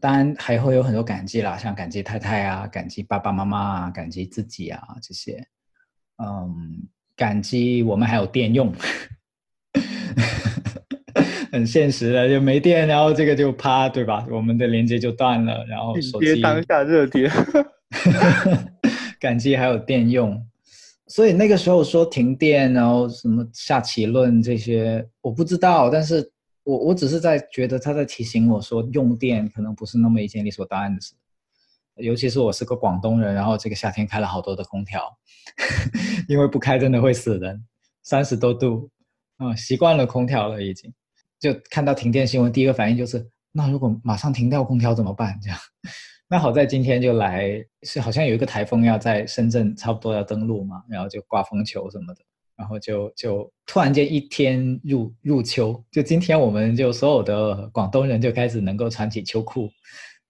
当然还会有很多感激啦，像感激太太啊，感激爸爸妈妈啊，感激自己啊这些。嗯，感激我们还有电用。很现实的，就没电，然后这个就啪，对吧？我们的连接就断了，然后手机当下热点，感激还有电用，所以那个时候说停电，然后什么下棋论这些，我不知道，但是我我只是在觉得他在提醒我说，用电可能不是那么一件理所当然的事，尤其是我是个广东人，然后这个夏天开了好多的空调，因为不开真的会死人，三十多度，嗯，习惯了空调了已经。就看到停电新闻，第一个反应就是，那如果马上停掉空调怎么办？这样，那好在今天就来，是好像有一个台风要在深圳差不多要登陆嘛，然后就刮风球什么的，然后就就突然间一天入入秋，就今天我们就所有的广东人就开始能够穿起秋裤，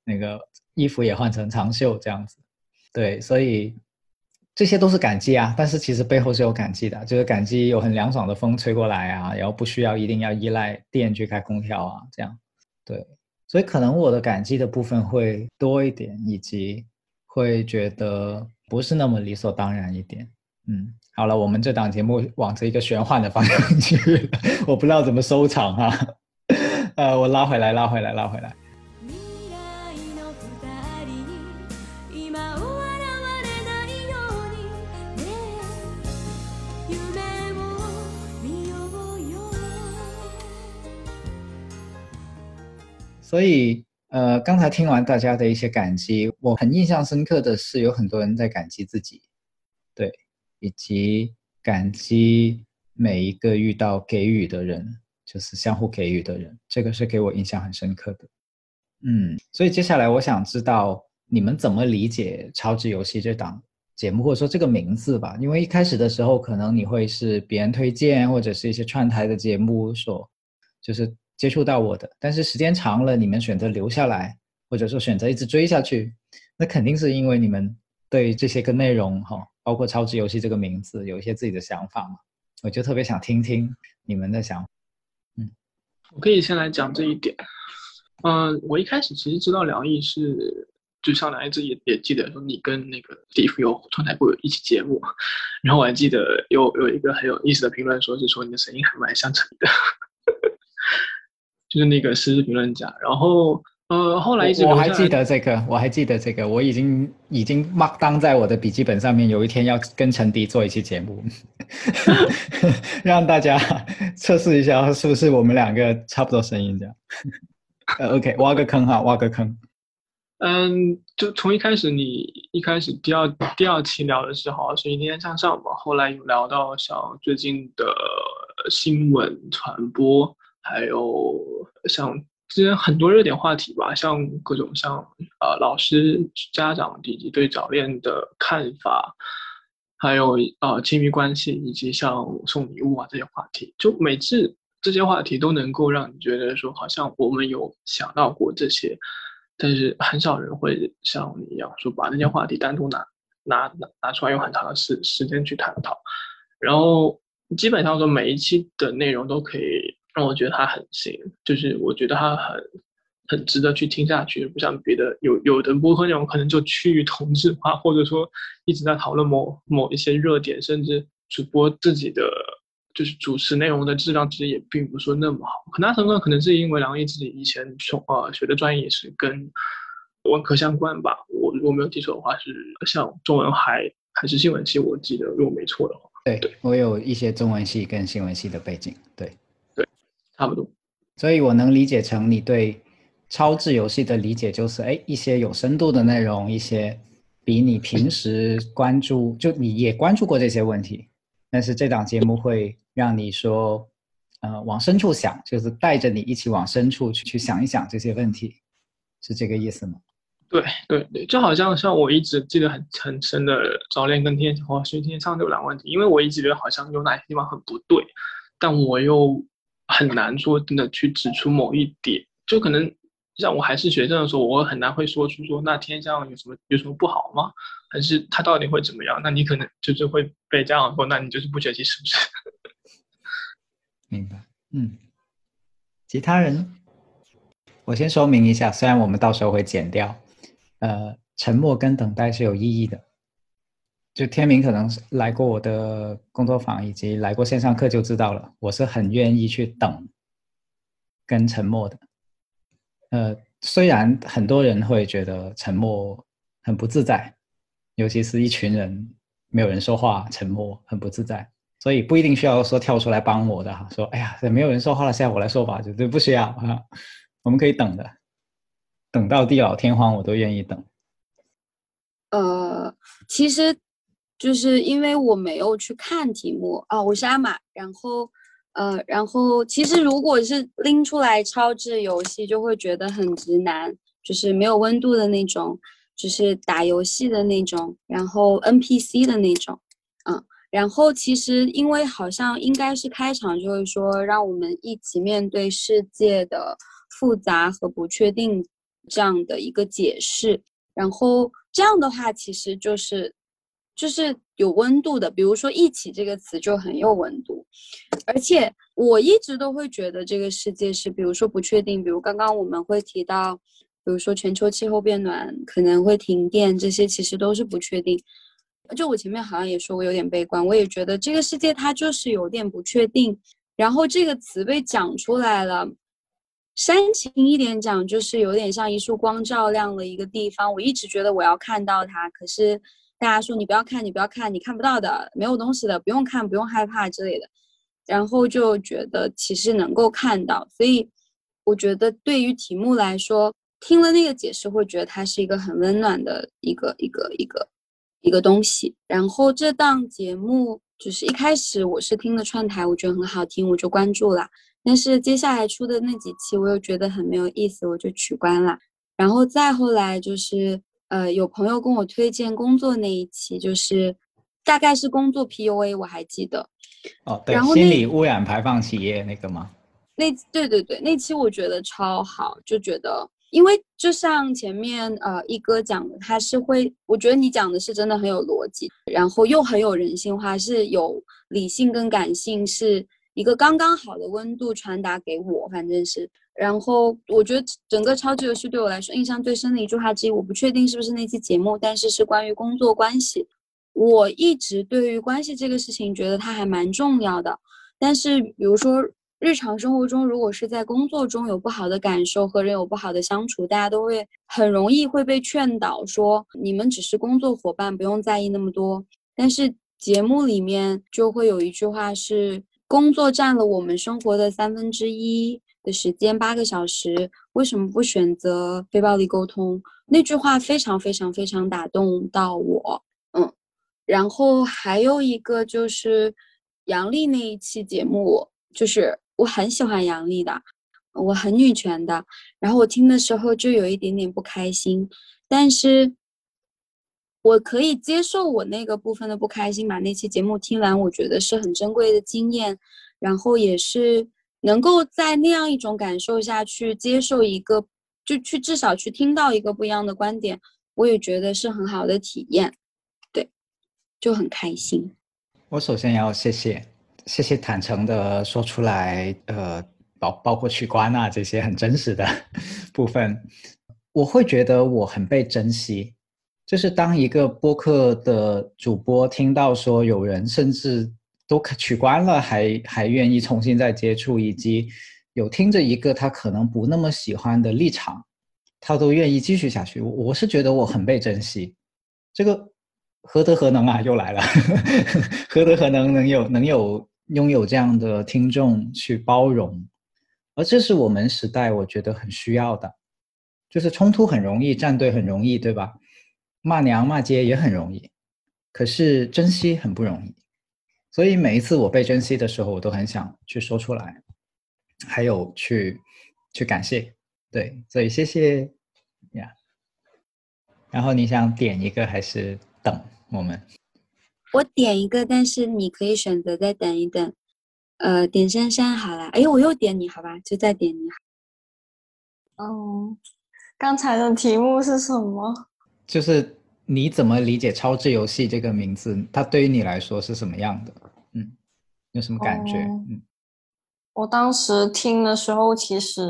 那个衣服也换成长袖这样子，对，所以这些都是感激啊，但是其实背后是有感激的，就是感激有很凉爽的风吹过来啊，然后不需要一定要依赖电去开空调啊，这样，对，所以可能我的感激的部分会多一点，以及会觉得不是那么理所当然一点。嗯，好了，我们这档节目往着一个玄幻的方向 去，我不知道怎么收场啊。呃，我拉回来，拉回来，拉回来。所以，呃，刚才听完大家的一些感激，我很印象深刻的是，有很多人在感激自己，对，以及感激每一个遇到给予的人，就是相互给予的人，这个是给我印象很深刻的。嗯，所以接下来我想知道你们怎么理解《超值游戏》这档节目，或者说这个名字吧？因为一开始的时候，可能你会是别人推荐，或者是一些串台的节目所就是接触到我的，但是时间长了，你们选择留下来，或者说选择一直追下去，那肯定是因为你们对这些个内容哈，包括“超值游戏”这个名字有一些自己的想法嘛。我就特别想听听你们的想法。我可以先来讲这一点。嗯、我一开始其实知道梁毅是，就像梁毅自己也也记得说，你跟那个 Steve 有串台过一期节目，然后我还记得有有一个很有意思的评论，说是说你的声音还蛮像陈的，就是那个实时评论家。然后呃，后来一直我我还记得这个，我还记得这个，我已经已经 mark down 在我的笔记本上面，有一天要跟陈迪做一期节目，让大家 测试一下是不是我们两个差不多声音这样。呃，OK，挖个坑哈，挖个坑。嗯，就从一开始你一开始第二第二期聊的是好好学习天天向上嘛，后来有聊到像最近的新闻传播，还有像之前很多热点话题吧，像各种像呃老师、家长以及对早恋的看法，还有呃亲密关系以及像送礼物啊这些话题，就每次这些话题都能够让你觉得说好像我们有想到过这些。但是很少人会像你一样说把那些话题单独拿拿拿拿出来，用很长的时时间去探讨。然后基本上说每一期的内容都可以让我觉得他很行，就是我觉得他很很值得去听下去，不像别的有有的播客内容可能就趋于同质化，或者说一直在讨论某某一些热点，甚至主播自己的。就是主持内容的质量其实也并不是说那么好，很大程度上可能是因为梁毅自己以前从呃学的专业也是跟文科相关吧。我如果没有记错的话，是像中文还还是新闻系，我记得如果没错的话，对我有一些中文系跟新闻系的背景，对，差不多。所以我能理解成你对超智游戏的理解就是，哎，一些有深度的内容，一些比你平时关注，就你也关注过这些问题，但是这档节目会让你说，呃，往深处想，就是带着你一起往深处去去想一想这些问题，是这个意思吗？对对对，就好像像我一直记得很很深的早恋跟天和学天上这两个问题，因为我一直觉得好像有哪些地方很不对，但我又很难说真的去指出某一点，就可能像我还是学生的时候，我很难会说出说那天象有什么有什么不好吗？还是他到底会怎么样？那你可能就是会被家长说，那你就是不学习是不是？明白，嗯，其他人，我先说明一下，虽然我们到时候会剪掉，呃，沉默跟等待是有意义的。就天明可能来过我的工作坊以及来过线上课就知道了，我是很愿意去等跟沉默的。呃，虽然很多人会觉得沉默很不自在，尤其是一群人没有人说话，沉默很不自在。所以不一定需要说跳出来帮我的哈，说哎呀，没有人说话了，现在我来说吧，绝对不需要啊，我们可以等的，等到地老天荒我都愿意等。呃，其实就是因为我没有去看题目啊，我是阿玛，然后呃，然后其实如果是拎出来超智游戏，就会觉得很直男，就是没有温度的那种，就是打游戏的那种，然后 NPC 的那种，嗯。然后其实，因为好像应该是开场，就是说让我们一起面对世界的复杂和不确定这样的一个解释。然后这样的话，其实就是就是有温度的，比如说“一起”这个词就很有温度，而且我一直都会觉得这个世界是，比如说不确定，比如刚刚我们会提到，比如说全球气候变暖可能会停电，这些其实都是不确定。就我前面好像也说我有点悲观，我也觉得这个世界它就是有点不确定。然后这个词被讲出来了，煽情一点讲，就是有点像一束光照亮了一个地方。我一直觉得我要看到它，可是。大家说你不要看，你不要看，你看不到的，没有东西的，不用看，不用害怕之类的，然后就觉得其实能够看到，所以我觉得对于题目来说，听了那个解释会觉得它是一个很温暖的一个一个一个一个东西。然后这档节目就是一开始我是听的串台，我觉得很好听，我就关注了，但是接下来出的那几期我又觉得很没有意思，我就取关了。然后再后来就是。呃，有朋友跟我推荐工作那一期，就是大概是工作 PUA，我还记得。哦，对，心理污染排放企业那个吗？那对对对，那期我觉得超好，就觉得，因为就像前面呃一哥讲的，他是会，我觉得你讲的是真的很有逻辑，然后又很有人性化，是有理性跟感性，是一个刚刚好的温度传达给我，反正是。然后我觉得整个超级游戏对我来说印象最深的一句话之一，我不确定是不是那期节目，但是是关于工作关系。我一直对于关系这个事情觉得它还蛮重要的，但是比如说日常生活中，如果是在工作中有不好的感受和人有不好的相处，大家都会很容易会被劝导说你们只是工作伙伴，不用在意那么多。但是节目里面就会有一句话是：工作占了我们生活的三分之一。的时间八个小时，为什么不选择非暴力沟通？那句话非常非常非常打动到我，嗯。然后还有一个就是杨丽那一期节目，就是我很喜欢杨丽的，我很女权的。然后我听的时候就有一点点不开心，但是我可以接受我那个部分的不开心。把那期节目听完，我觉得是很珍贵的经验，然后也是。能够在那样一种感受下去接受一个，就去至少去听到一个不一样的观点，我也觉得是很好的体验，对，就很开心。我首先要谢谢，谢谢坦诚的说出来，呃，包包括取关啊这些很真实的 部分，我会觉得我很被珍惜。就是当一个播客的主播听到说有人甚至。都取关了，还还愿意重新再接触，以及有听着一个他可能不那么喜欢的立场，他都愿意继续下去。我我是觉得我很被珍惜，这个何德何能啊？又来了，何德何能能有能有拥有这样的听众去包容？而这是我们时代我觉得很需要的，就是冲突很容易，站队很容易，对吧？骂娘骂街也很容易，可是珍惜很不容易。所以每一次我被珍惜的时候，我都很想去说出来，还有去去感谢，对，所以谢谢呀。然后你想点一个还是等我们？我点一个，但是你可以选择再等一等。呃，点珊珊好了。哎呦，我又点你好吧，就再点你。哦，刚才的题目是什么？就是你怎么理解“超智游戏”这个名字？它对于你来说是什么样的？嗯有什么感觉？嗯，我当时听的时候其实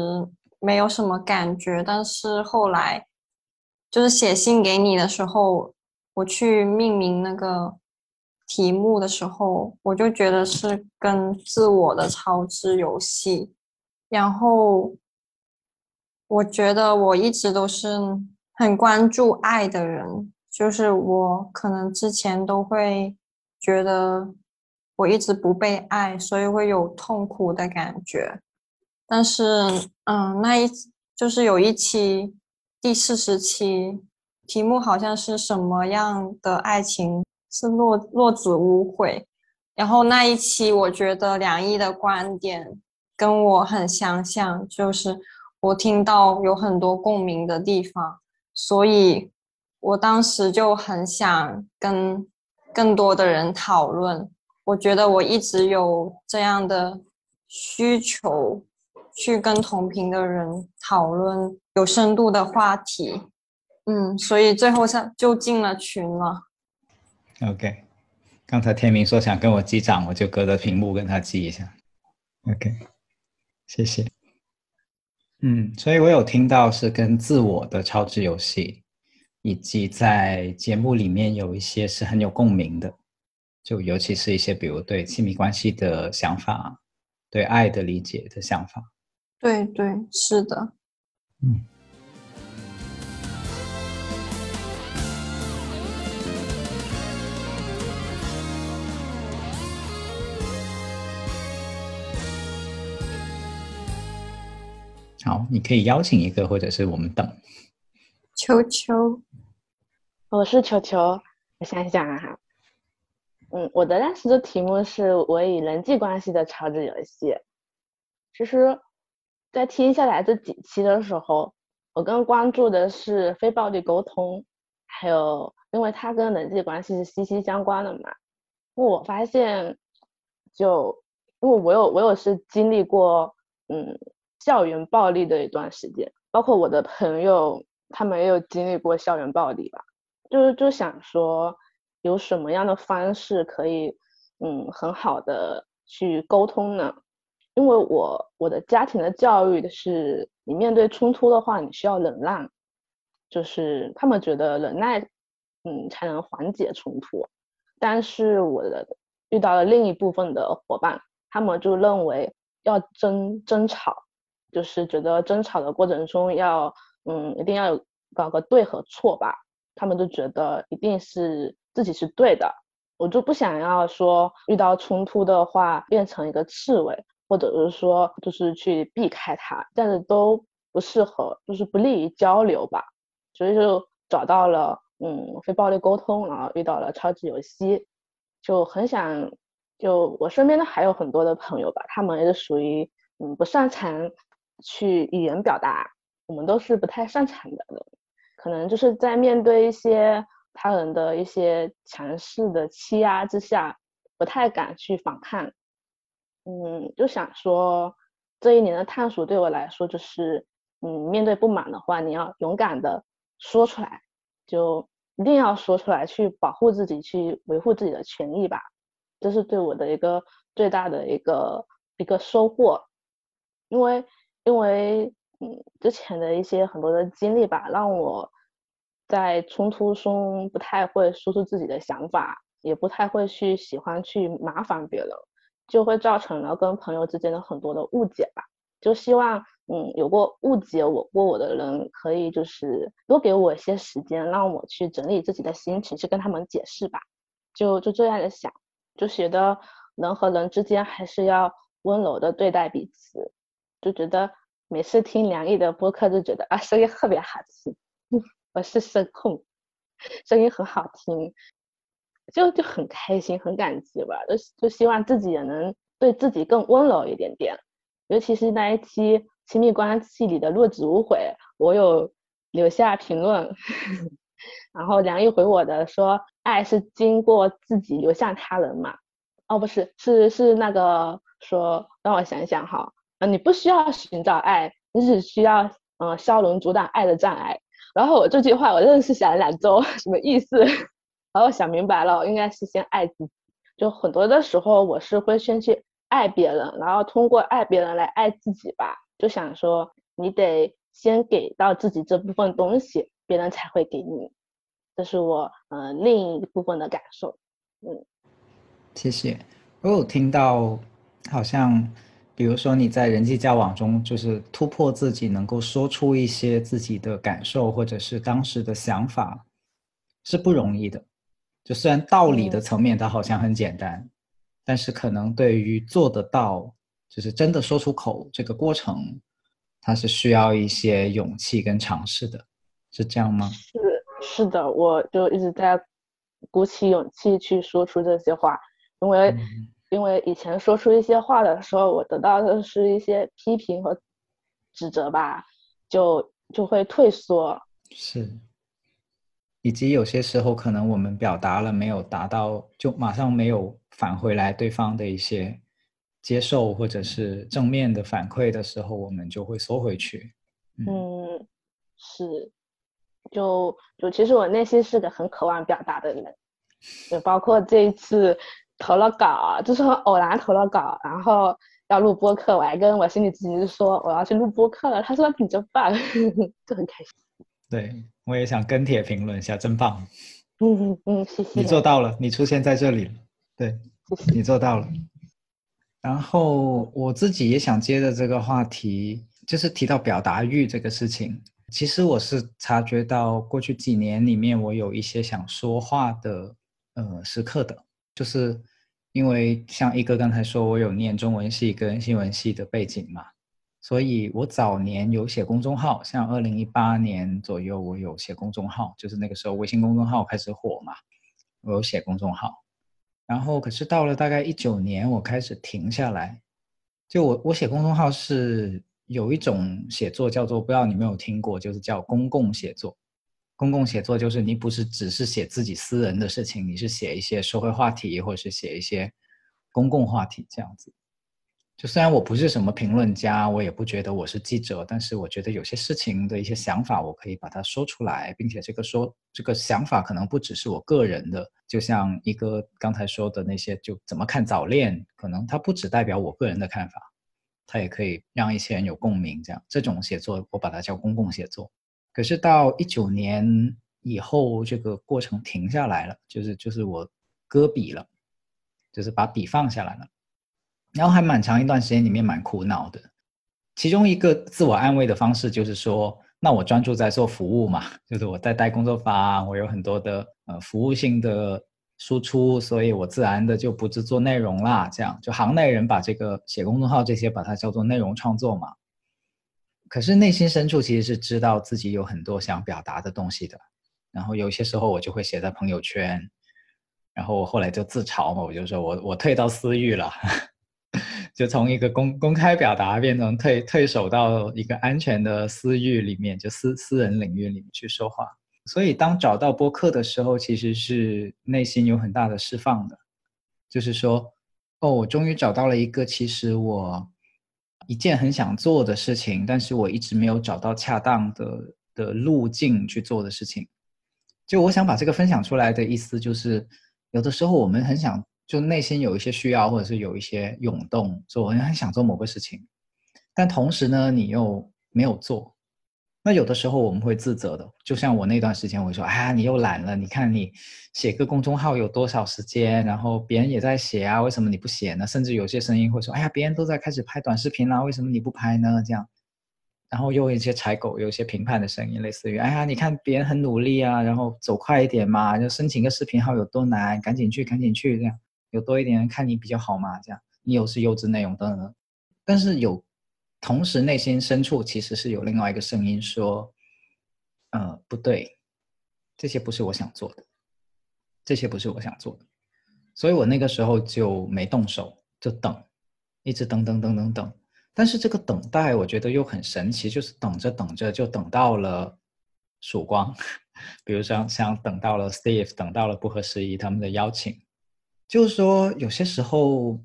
没有什么感觉，但是后来就是写信给你的时候，我去命名那个题目的时候，我就觉得是跟自我的超智游戏。然后我觉得我一直都是很关注爱的人，就是我可能之前都会觉得。我一直不被爱，所以会有痛苦的感觉。但是，嗯，那一就是有一期第四十期，题目好像是什么样的爱情是落落子无悔。然后那一期，我觉得梁毅的观点跟我很相像，就是我听到有很多共鸣的地方，所以我当时就很想跟更多的人讨论。我觉得我一直有这样的需求，去跟同频的人讨论有深度的话题，嗯，所以最后上就进了群了。OK，刚才天明说想跟我击掌，我就隔着屏幕跟他击一下。OK，谢谢。嗯，所以我有听到是跟自我的超值游戏，以及在节目里面有一些是很有共鸣的，就尤其是一些比如对亲密关系的想法，对爱的理解的想法。对对，是的。嗯。好，你可以邀请一个，或者是我们等。球球，我是球球。我想想啊，嗯，我的当时的题目是我以人际关系的超值游戏。其实，在听下来这几期的时候，我更关注的是非暴力沟通，还有因为它跟人际关系是息息相关的嘛。因为我发现，就因为我有我有是经历过，嗯。校园暴力的一段时间，包括我的朋友，他们也有经历过校园暴力吧。就是就想说，有什么样的方式可以，嗯，很好的去沟通呢？因为我我的家庭的教育的是，你面对冲突的话，你需要忍让，就是他们觉得忍耐，嗯，才能缓解冲突。但是我的遇到了另一部分的伙伴，他们就认为要争争吵。就是觉得争吵的过程中要，嗯，一定要有搞个对和错吧。他们都觉得一定是自己是对的，我就不想要说遇到冲突的话变成一个刺猬，或者是说就是去避开它，但是都不适合，就是不利于交流吧。所以就找到了，嗯，非暴力沟通，然后遇到了超级游戏，就很想，就我身边的还有很多的朋友吧，他们也是属于，嗯，不擅长。去语言表达，我们都是不太擅长的，可能就是在面对一些他人的一些强势的欺压之下，不太敢去反抗。嗯，就想说这一年的探索对我来说，就是嗯，面对不满的话，你要勇敢的说出来，就一定要说出来，去保护自己，去维护自己的权益吧。这是对我的一个最大的一个一个收获，因为。因为嗯，之前的一些很多的经历吧，让我在冲突中不太会说出自己的想法，也不太会去喜欢去麻烦别人，就会造成了跟朋友之间的很多的误解吧。就希望嗯，有过误解我过我的人，可以就是多给我一些时间，让我去整理自己的心情，去跟他们解释吧。就就这样的想，就觉得人和人之间还是要温柔的对待彼此。就觉得每次听梁毅的播客，就觉得啊，声音特别好听。我是声控，声音很好听，就就很开心，很感激吧。就就希望自己也能对自己更温柔一点点。尤其是那一期亲密关系里的落子无悔，我有留下评论，然后梁毅回我的说，爱是经过自己流向他人嘛？哦，不是，是是那个说，让我想想哈。啊，你不需要寻找爱，你只需要嗯消融阻挡爱的障碍。然后我这句话我认识想了两周，什么意思？然后想明白了，应该是先爱自己。就很多的时候，我是会先去爱别人，然后通过爱别人来爱自己吧。就想说，你得先给到自己这部分东西，别人才会给你。这是我嗯另一部分的感受。嗯，谢谢。我有听到，好像。比如说你在人际交往中，就是突破自己，能够说出一些自己的感受或者是当时的想法，是不容易的。就虽然道理的层面它好像很简单，但是可能对于做得到，就是真的说出口这个过程，它是需要一些勇气跟尝试的，是这样吗？是是的，我就一直在鼓起勇气去说出这些话，因为。因为以前说出一些话的时候，我得到的是一些批评和指责吧，就就会退缩。是，以及有些时候可能我们表达了没有达到，就马上没有返回来对方的一些接受或者是正面的反馈的时候，我们就会缩回去。嗯，是，就就其实我内心是个很渴望表达的人。就包括这一次投了稿，就是很偶然投了稿，然后要录播客，我还跟我心理咨询师说我要去录播客了，他说你真棒，就很开心。对我也想跟帖评论一下，真棒，嗯嗯嗯，谢谢。你做到了，你出现在这里了，对你做到了。然后我自己也想接着这个话题，就是提到表达欲这个事情。其实我是察觉到过去几年里面，我有一些想说话的呃时刻的，就是因为像一哥刚才说，我有念中文系跟新闻系的背景嘛，所以我早年有写公众号，像二零一八年左右，我有写公众号，就是那个时候微信公众号开始火嘛，我有写公众号。然后可是到了大概一九年，我开始停下来，就我我写公众号是。有一种写作叫做，不知道你没有听过，就是叫公共写作。公共写作就是你不是只是写自己私人的事情，你是写一些社会话题，或者是写一些公共话题这样子。就虽然我不是什么评论家，我也不觉得我是记者，但是我觉得有些事情的一些想法，我可以把它说出来，并且这个说这个想法可能不只是我个人的，就像一哥刚才说的那些，就怎么看早恋，可能它不只代表我个人的看法。它也可以让一些人有共鸣，这样这种写作我把它叫公共写作。可是到一九年以后，这个过程停下来了，就是就是我搁笔了，就是把笔放下来了。然后还蛮长一段时间里面蛮苦恼的，其中一个自我安慰的方式就是说，那我专注在做服务嘛，就是我在带工作坊，我有很多的呃服务性的。输出，所以我自然的就不制作内容啦。这样，就行内人把这个写公众号这些，把它叫做内容创作嘛。可是内心深处其实是知道自己有很多想表达的东西的。然后有些时候我就会写在朋友圈，然后我后来就自嘲嘛，我就说我我退到私域了，就从一个公公开表达变成退退守到一个安全的私域里面，就私私人领域里面去说话。所以，当找到播客的时候，其实是内心有很大的释放的，就是说，哦，我终于找到了一个其实我一件很想做的事情，但是我一直没有找到恰当的的路径去做的事情。就我想把这个分享出来的意思，就是有的时候我们很想，就内心有一些需要，或者是有一些涌动，说我很想做某个事情，但同时呢，你又没有做。那有的时候我们会自责的，就像我那段时间，我说：“哎呀，你又懒了。你看你写个公众号有多少时间？然后别人也在写啊，为什么你不写呢？”甚至有些声音会说：“哎呀，别人都在开始拍短视频了，为什么你不拍呢？”这样，然后又有一些踩狗，有一些评判的声音，类似于：“哎呀，你看别人很努力啊，然后走快一点嘛，就申请个视频号有多难，赶紧去，赶紧去，这样有多一点人看你比较好嘛，这样你有是优质内容等等。”但是有。同时，内心深处其实是有另外一个声音说：“呃，不对，这些不是我想做的，这些不是我想做的。”所以我那个时候就没动手，就等，一直等等等等等。但是这个等待，我觉得又很神奇，就是等着等着就等到了曙光。比如说，像等到了 Steve，等到了不合时宜他们的邀请，就是说有些时候。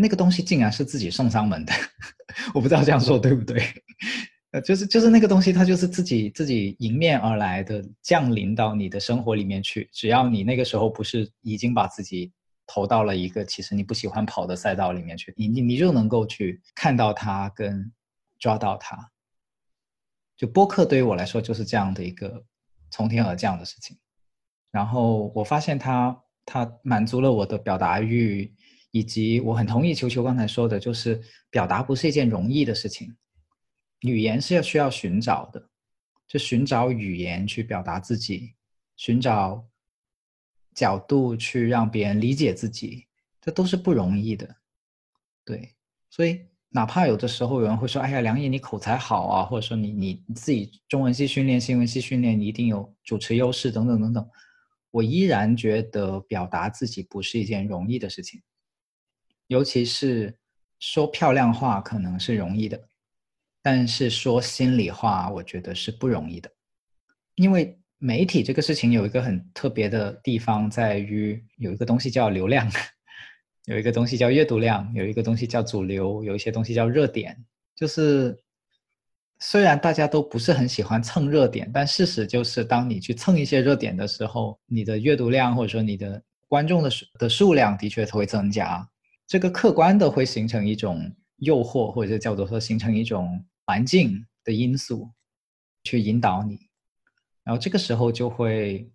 那个东西竟然是自己送上门的，我不知道这样说对不对？呃，就是就是那个东西，它就是自己自己迎面而来的，降临到你的生活里面去。只要你那个时候不是已经把自己投到了一个其实你不喜欢跑的赛道里面去，你你你就能够去看到它跟抓到它。就播客对于我来说就是这样的一个从天而降的事情。然后我发现它它满足了我的表达欲。以及我很同意球球刚才说的，就是表达不是一件容易的事情，语言是要需要寻找的，就寻找语言去表达自己，寻找角度去让别人理解自己，这都是不容易的。对，所以哪怕有的时候有人会说：“哎呀，梁毅你口才好啊，或者说你你自己中文系训练、新闻系训练，你一定有主持优势等等等等。”我依然觉得表达自己不是一件容易的事情。尤其是说漂亮话可能是容易的，但是说心里话，我觉得是不容易的。因为媒体这个事情有一个很特别的地方，在于有一个东西叫流量，有一个东西叫阅读量，有一个东西叫主流，有一些东西叫热点。就是虽然大家都不是很喜欢蹭热点，但事实就是，当你去蹭一些热点的时候，你的阅读量或者说你的观众的数的数量的确会增加。这个客观的会形成一种诱惑，或者叫做说形成一种环境的因素，去引导你。然后这个时候就会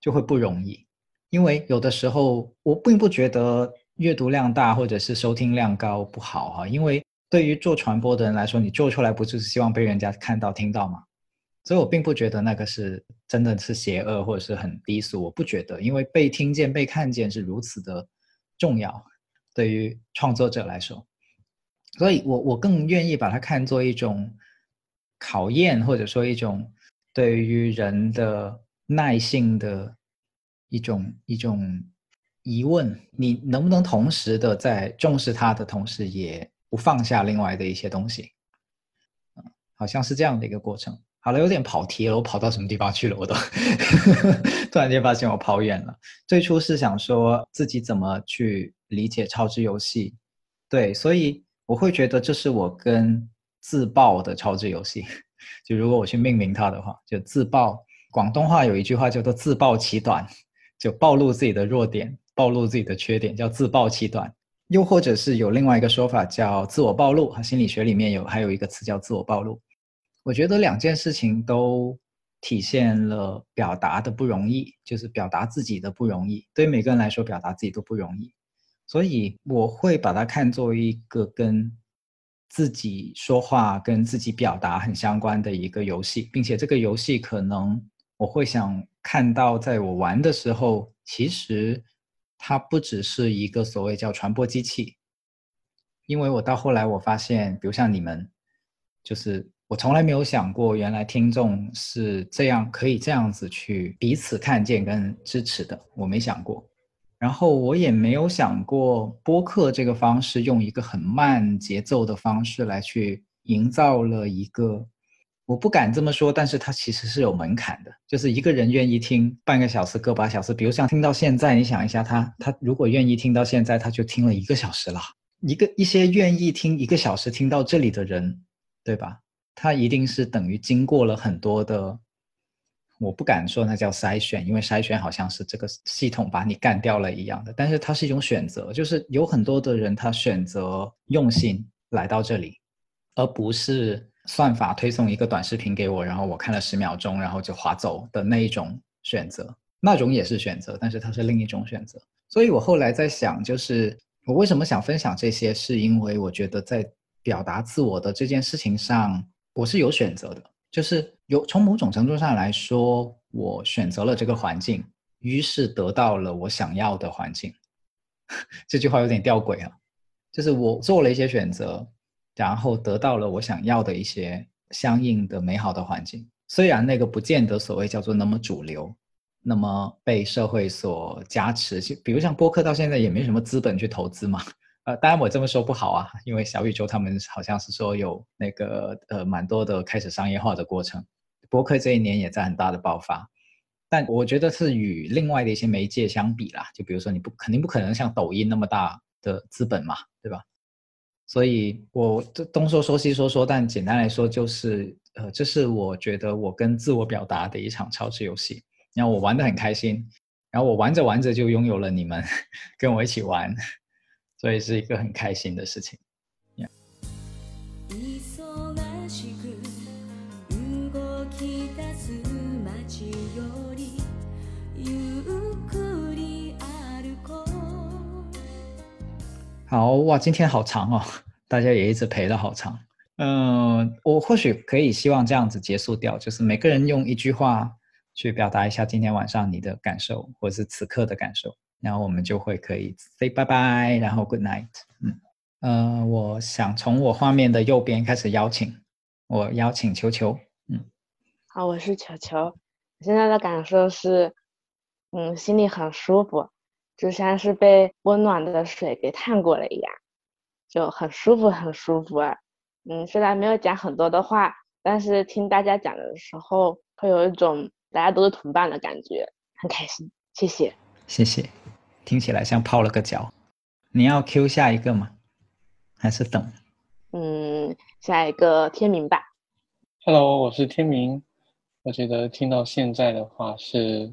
就会不容易，因为有的时候我并不觉得阅读量大或者是收听量高不好哈，因为对于做传播的人来说，你做出来不就是希望被人家看到听到吗？所以我并不觉得那个是真的是邪恶或者是很低俗，我不觉得，因为被听见、被看见是如此的重要，对于创作者来说，所以我我更愿意把它看作一种考验，或者说一种对于人的耐性的一种一种疑问，你能不能同时的在重视它的同时，也不放下另外的一些东西？好像是这样的一个过程。好了，有点跑题了，我跑到什么地方去了？我都 突然间发现我跑远了。最初是想说自己怎么去理解超智游戏，对，所以我会觉得这是我跟自爆的超智游戏。就如果我去命名它的话，就自爆。广东话有一句话叫做“自暴其短”，就暴露自己的弱点，暴露自己的缺点，叫自暴其短。又或者是有另外一个说法叫自我暴露，心理学里面有还有一个词叫自我暴露。我觉得两件事情都体现了表达的不容易，就是表达自己的不容易。对每个人来说，表达自己都不容易，所以我会把它看作一个跟自己说话、跟自己表达很相关的一个游戏，并且这个游戏可能我会想看到，在我玩的时候，其实它不只是一个所谓叫传播机器，因为我到后来我发现，比如像你们，就是。我从来没有想过，原来听众是这样，可以这样子去彼此看见跟支持的，我没想过。然后我也没有想过播客这个方式，用一个很慢节奏的方式来去营造了一个，我不敢这么说，但是它其实是有门槛的，就是一个人愿意听半个小时、个把小时，比如像听到现在，你想一下，他他如果愿意听到现在，他就听了一个小时了。一个一些愿意听一个小时听到这里的人，对吧？它一定是等于经过了很多的，我不敢说那叫筛选，因为筛选好像是这个系统把你干掉了一样的。但是它是一种选择，就是有很多的人他选择用心来到这里，而不是算法推送一个短视频给我，然后我看了十秒钟，然后就划走的那一种选择。那种也是选择，但是它是另一种选择。所以我后来在想，就是我为什么想分享这些，是因为我觉得在表达自我的这件事情上。我是有选择的，就是有从某种程度上来说，我选择了这个环境，于是得到了我想要的环境。这句话有点吊诡啊，就是我做了一些选择，然后得到了我想要的一些相应的美好的环境。虽然那个不见得所谓叫做那么主流，那么被社会所加持，就比如像播客到现在也没什么资本去投资嘛。呃，当然我这么说不好啊，因为小宇宙他们好像是说有那个呃蛮多的开始商业化的过程，博客这一年也在很大的爆发，但我觉得是与另外的一些媒介相比啦，就比如说你不肯定不可能像抖音那么大的资本嘛，对吧？所以我这东说说西说说，但简单来说就是呃，这是我觉得我跟自我表达的一场超值游戏，然后我玩的很开心，然后我玩着玩着就拥有了你们 跟我一起玩。所以是一个很开心的事情。好哇，今天好长哦，大家也一直陪了好长。嗯，我或许可以希望这样子结束掉，就是每个人用一句话去表达一下今天晚上你的感受，或者是此刻的感受。然后我们就会可以 say 拜拜，然后 good night。嗯，呃，我想从我画面的右边开始邀请，我邀请球球。嗯，好，我是球球。现在的感受是，嗯，心里很舒服，就像是被温暖的水给烫过了一样，就很舒服，很舒服。嗯，虽然没有讲很多的话，但是听大家讲的时候，会有一种大家都是同伴的感觉，很开心。谢谢。谢谢，听起来像泡了个脚。你要 Q 下一个吗？还是等？嗯，下一个天明吧。Hello，我是天明。我觉得听到现在的话是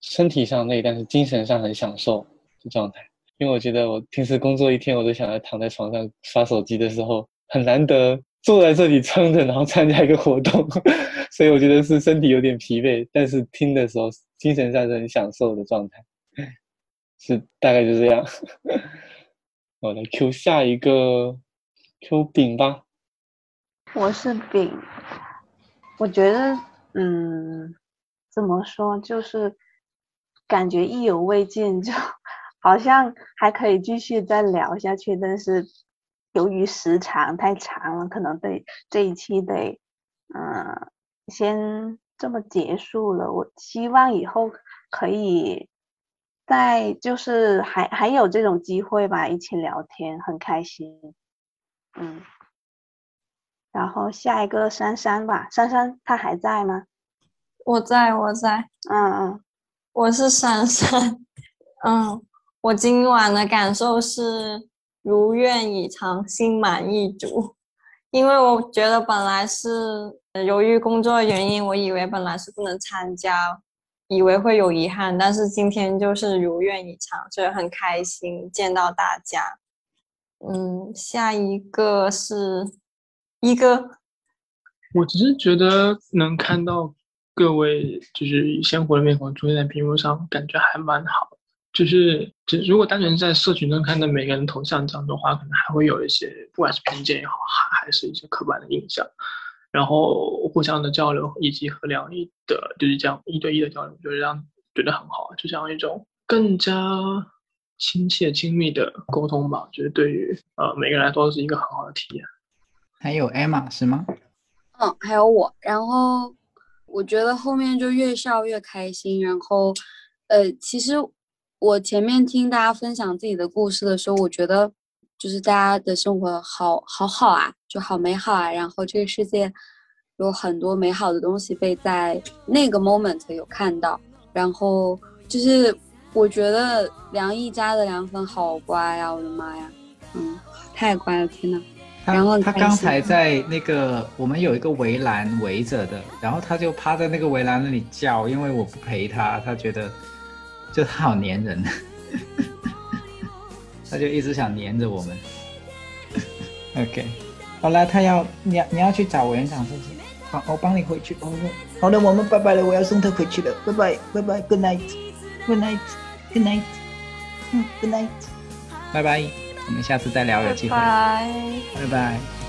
身体上累，但是精神上很享受的状态。因为我觉得我平时工作一天，我都想要躺在床上刷手机的时候，很难得坐在这里撑着，然后参加一个活动，所以我觉得是身体有点疲惫，但是听的时候精神上是很享受的状态。是大概就这样。我来 Q 下一个 Q 饼吧。我是饼，我觉得，嗯，怎么说，就是感觉意犹未尽，就 好像还可以继续再聊下去，但是由于时长太长了，可能得这一期得，嗯，先这么结束了。我希望以后可以再就是还还有这种机会吧，一起聊天，很开心，嗯。然后下一个珊珊吧，珊珊她还在吗？我在，我在，嗯嗯，我是珊珊，嗯，我今晚的感受是如愿以偿，心满意足，因为我觉得本来是由于工作原因，我以为本来是不能参加，以为会有遗憾，但是今天就是如愿以偿，所以很开心见到大家。嗯，下一个是。一哥，我只是觉得能看到各位就是鲜活的面孔出现在屏幕上，感觉还蛮好。就是，就如果单纯在社群中看到每个人头像这样的话，可能还会有一些不管是偏见也好，还还是一些刻板的印象。然后互相的交流以及和梁毅的，就是这样一对一的交流，就是让觉得很好，就像一种更加亲切亲密的沟通吧。就是对于呃每个人来说都是一个很好的体验。还有 Emma 是吗？嗯，还有我。然后我觉得后面就越笑越开心。然后，呃，其实我前面听大家分享自己的故事的时候，我觉得就是大家的生活好好好啊，就好美好啊。然后这个世界有很多美好的东西被在那个 moment 有看到。然后就是我觉得梁毅家的凉粉好乖呀，我的妈呀，嗯，太乖了，天呐。然后他刚才在那个我们有一个围栏围着的，然后他就趴在那个围栏那里叫，因为我不陪他，他觉得就他好粘人，他就一直想粘着我们。OK，好了，他要你要你要去找委员长是不是？好，我帮你回去。哦，好的，我们拜拜了，我要送他回去了，拜拜拜拜，Good night，Good night，Good night，嗯，Good night，拜拜。我们下次再聊，有机会。拜拜。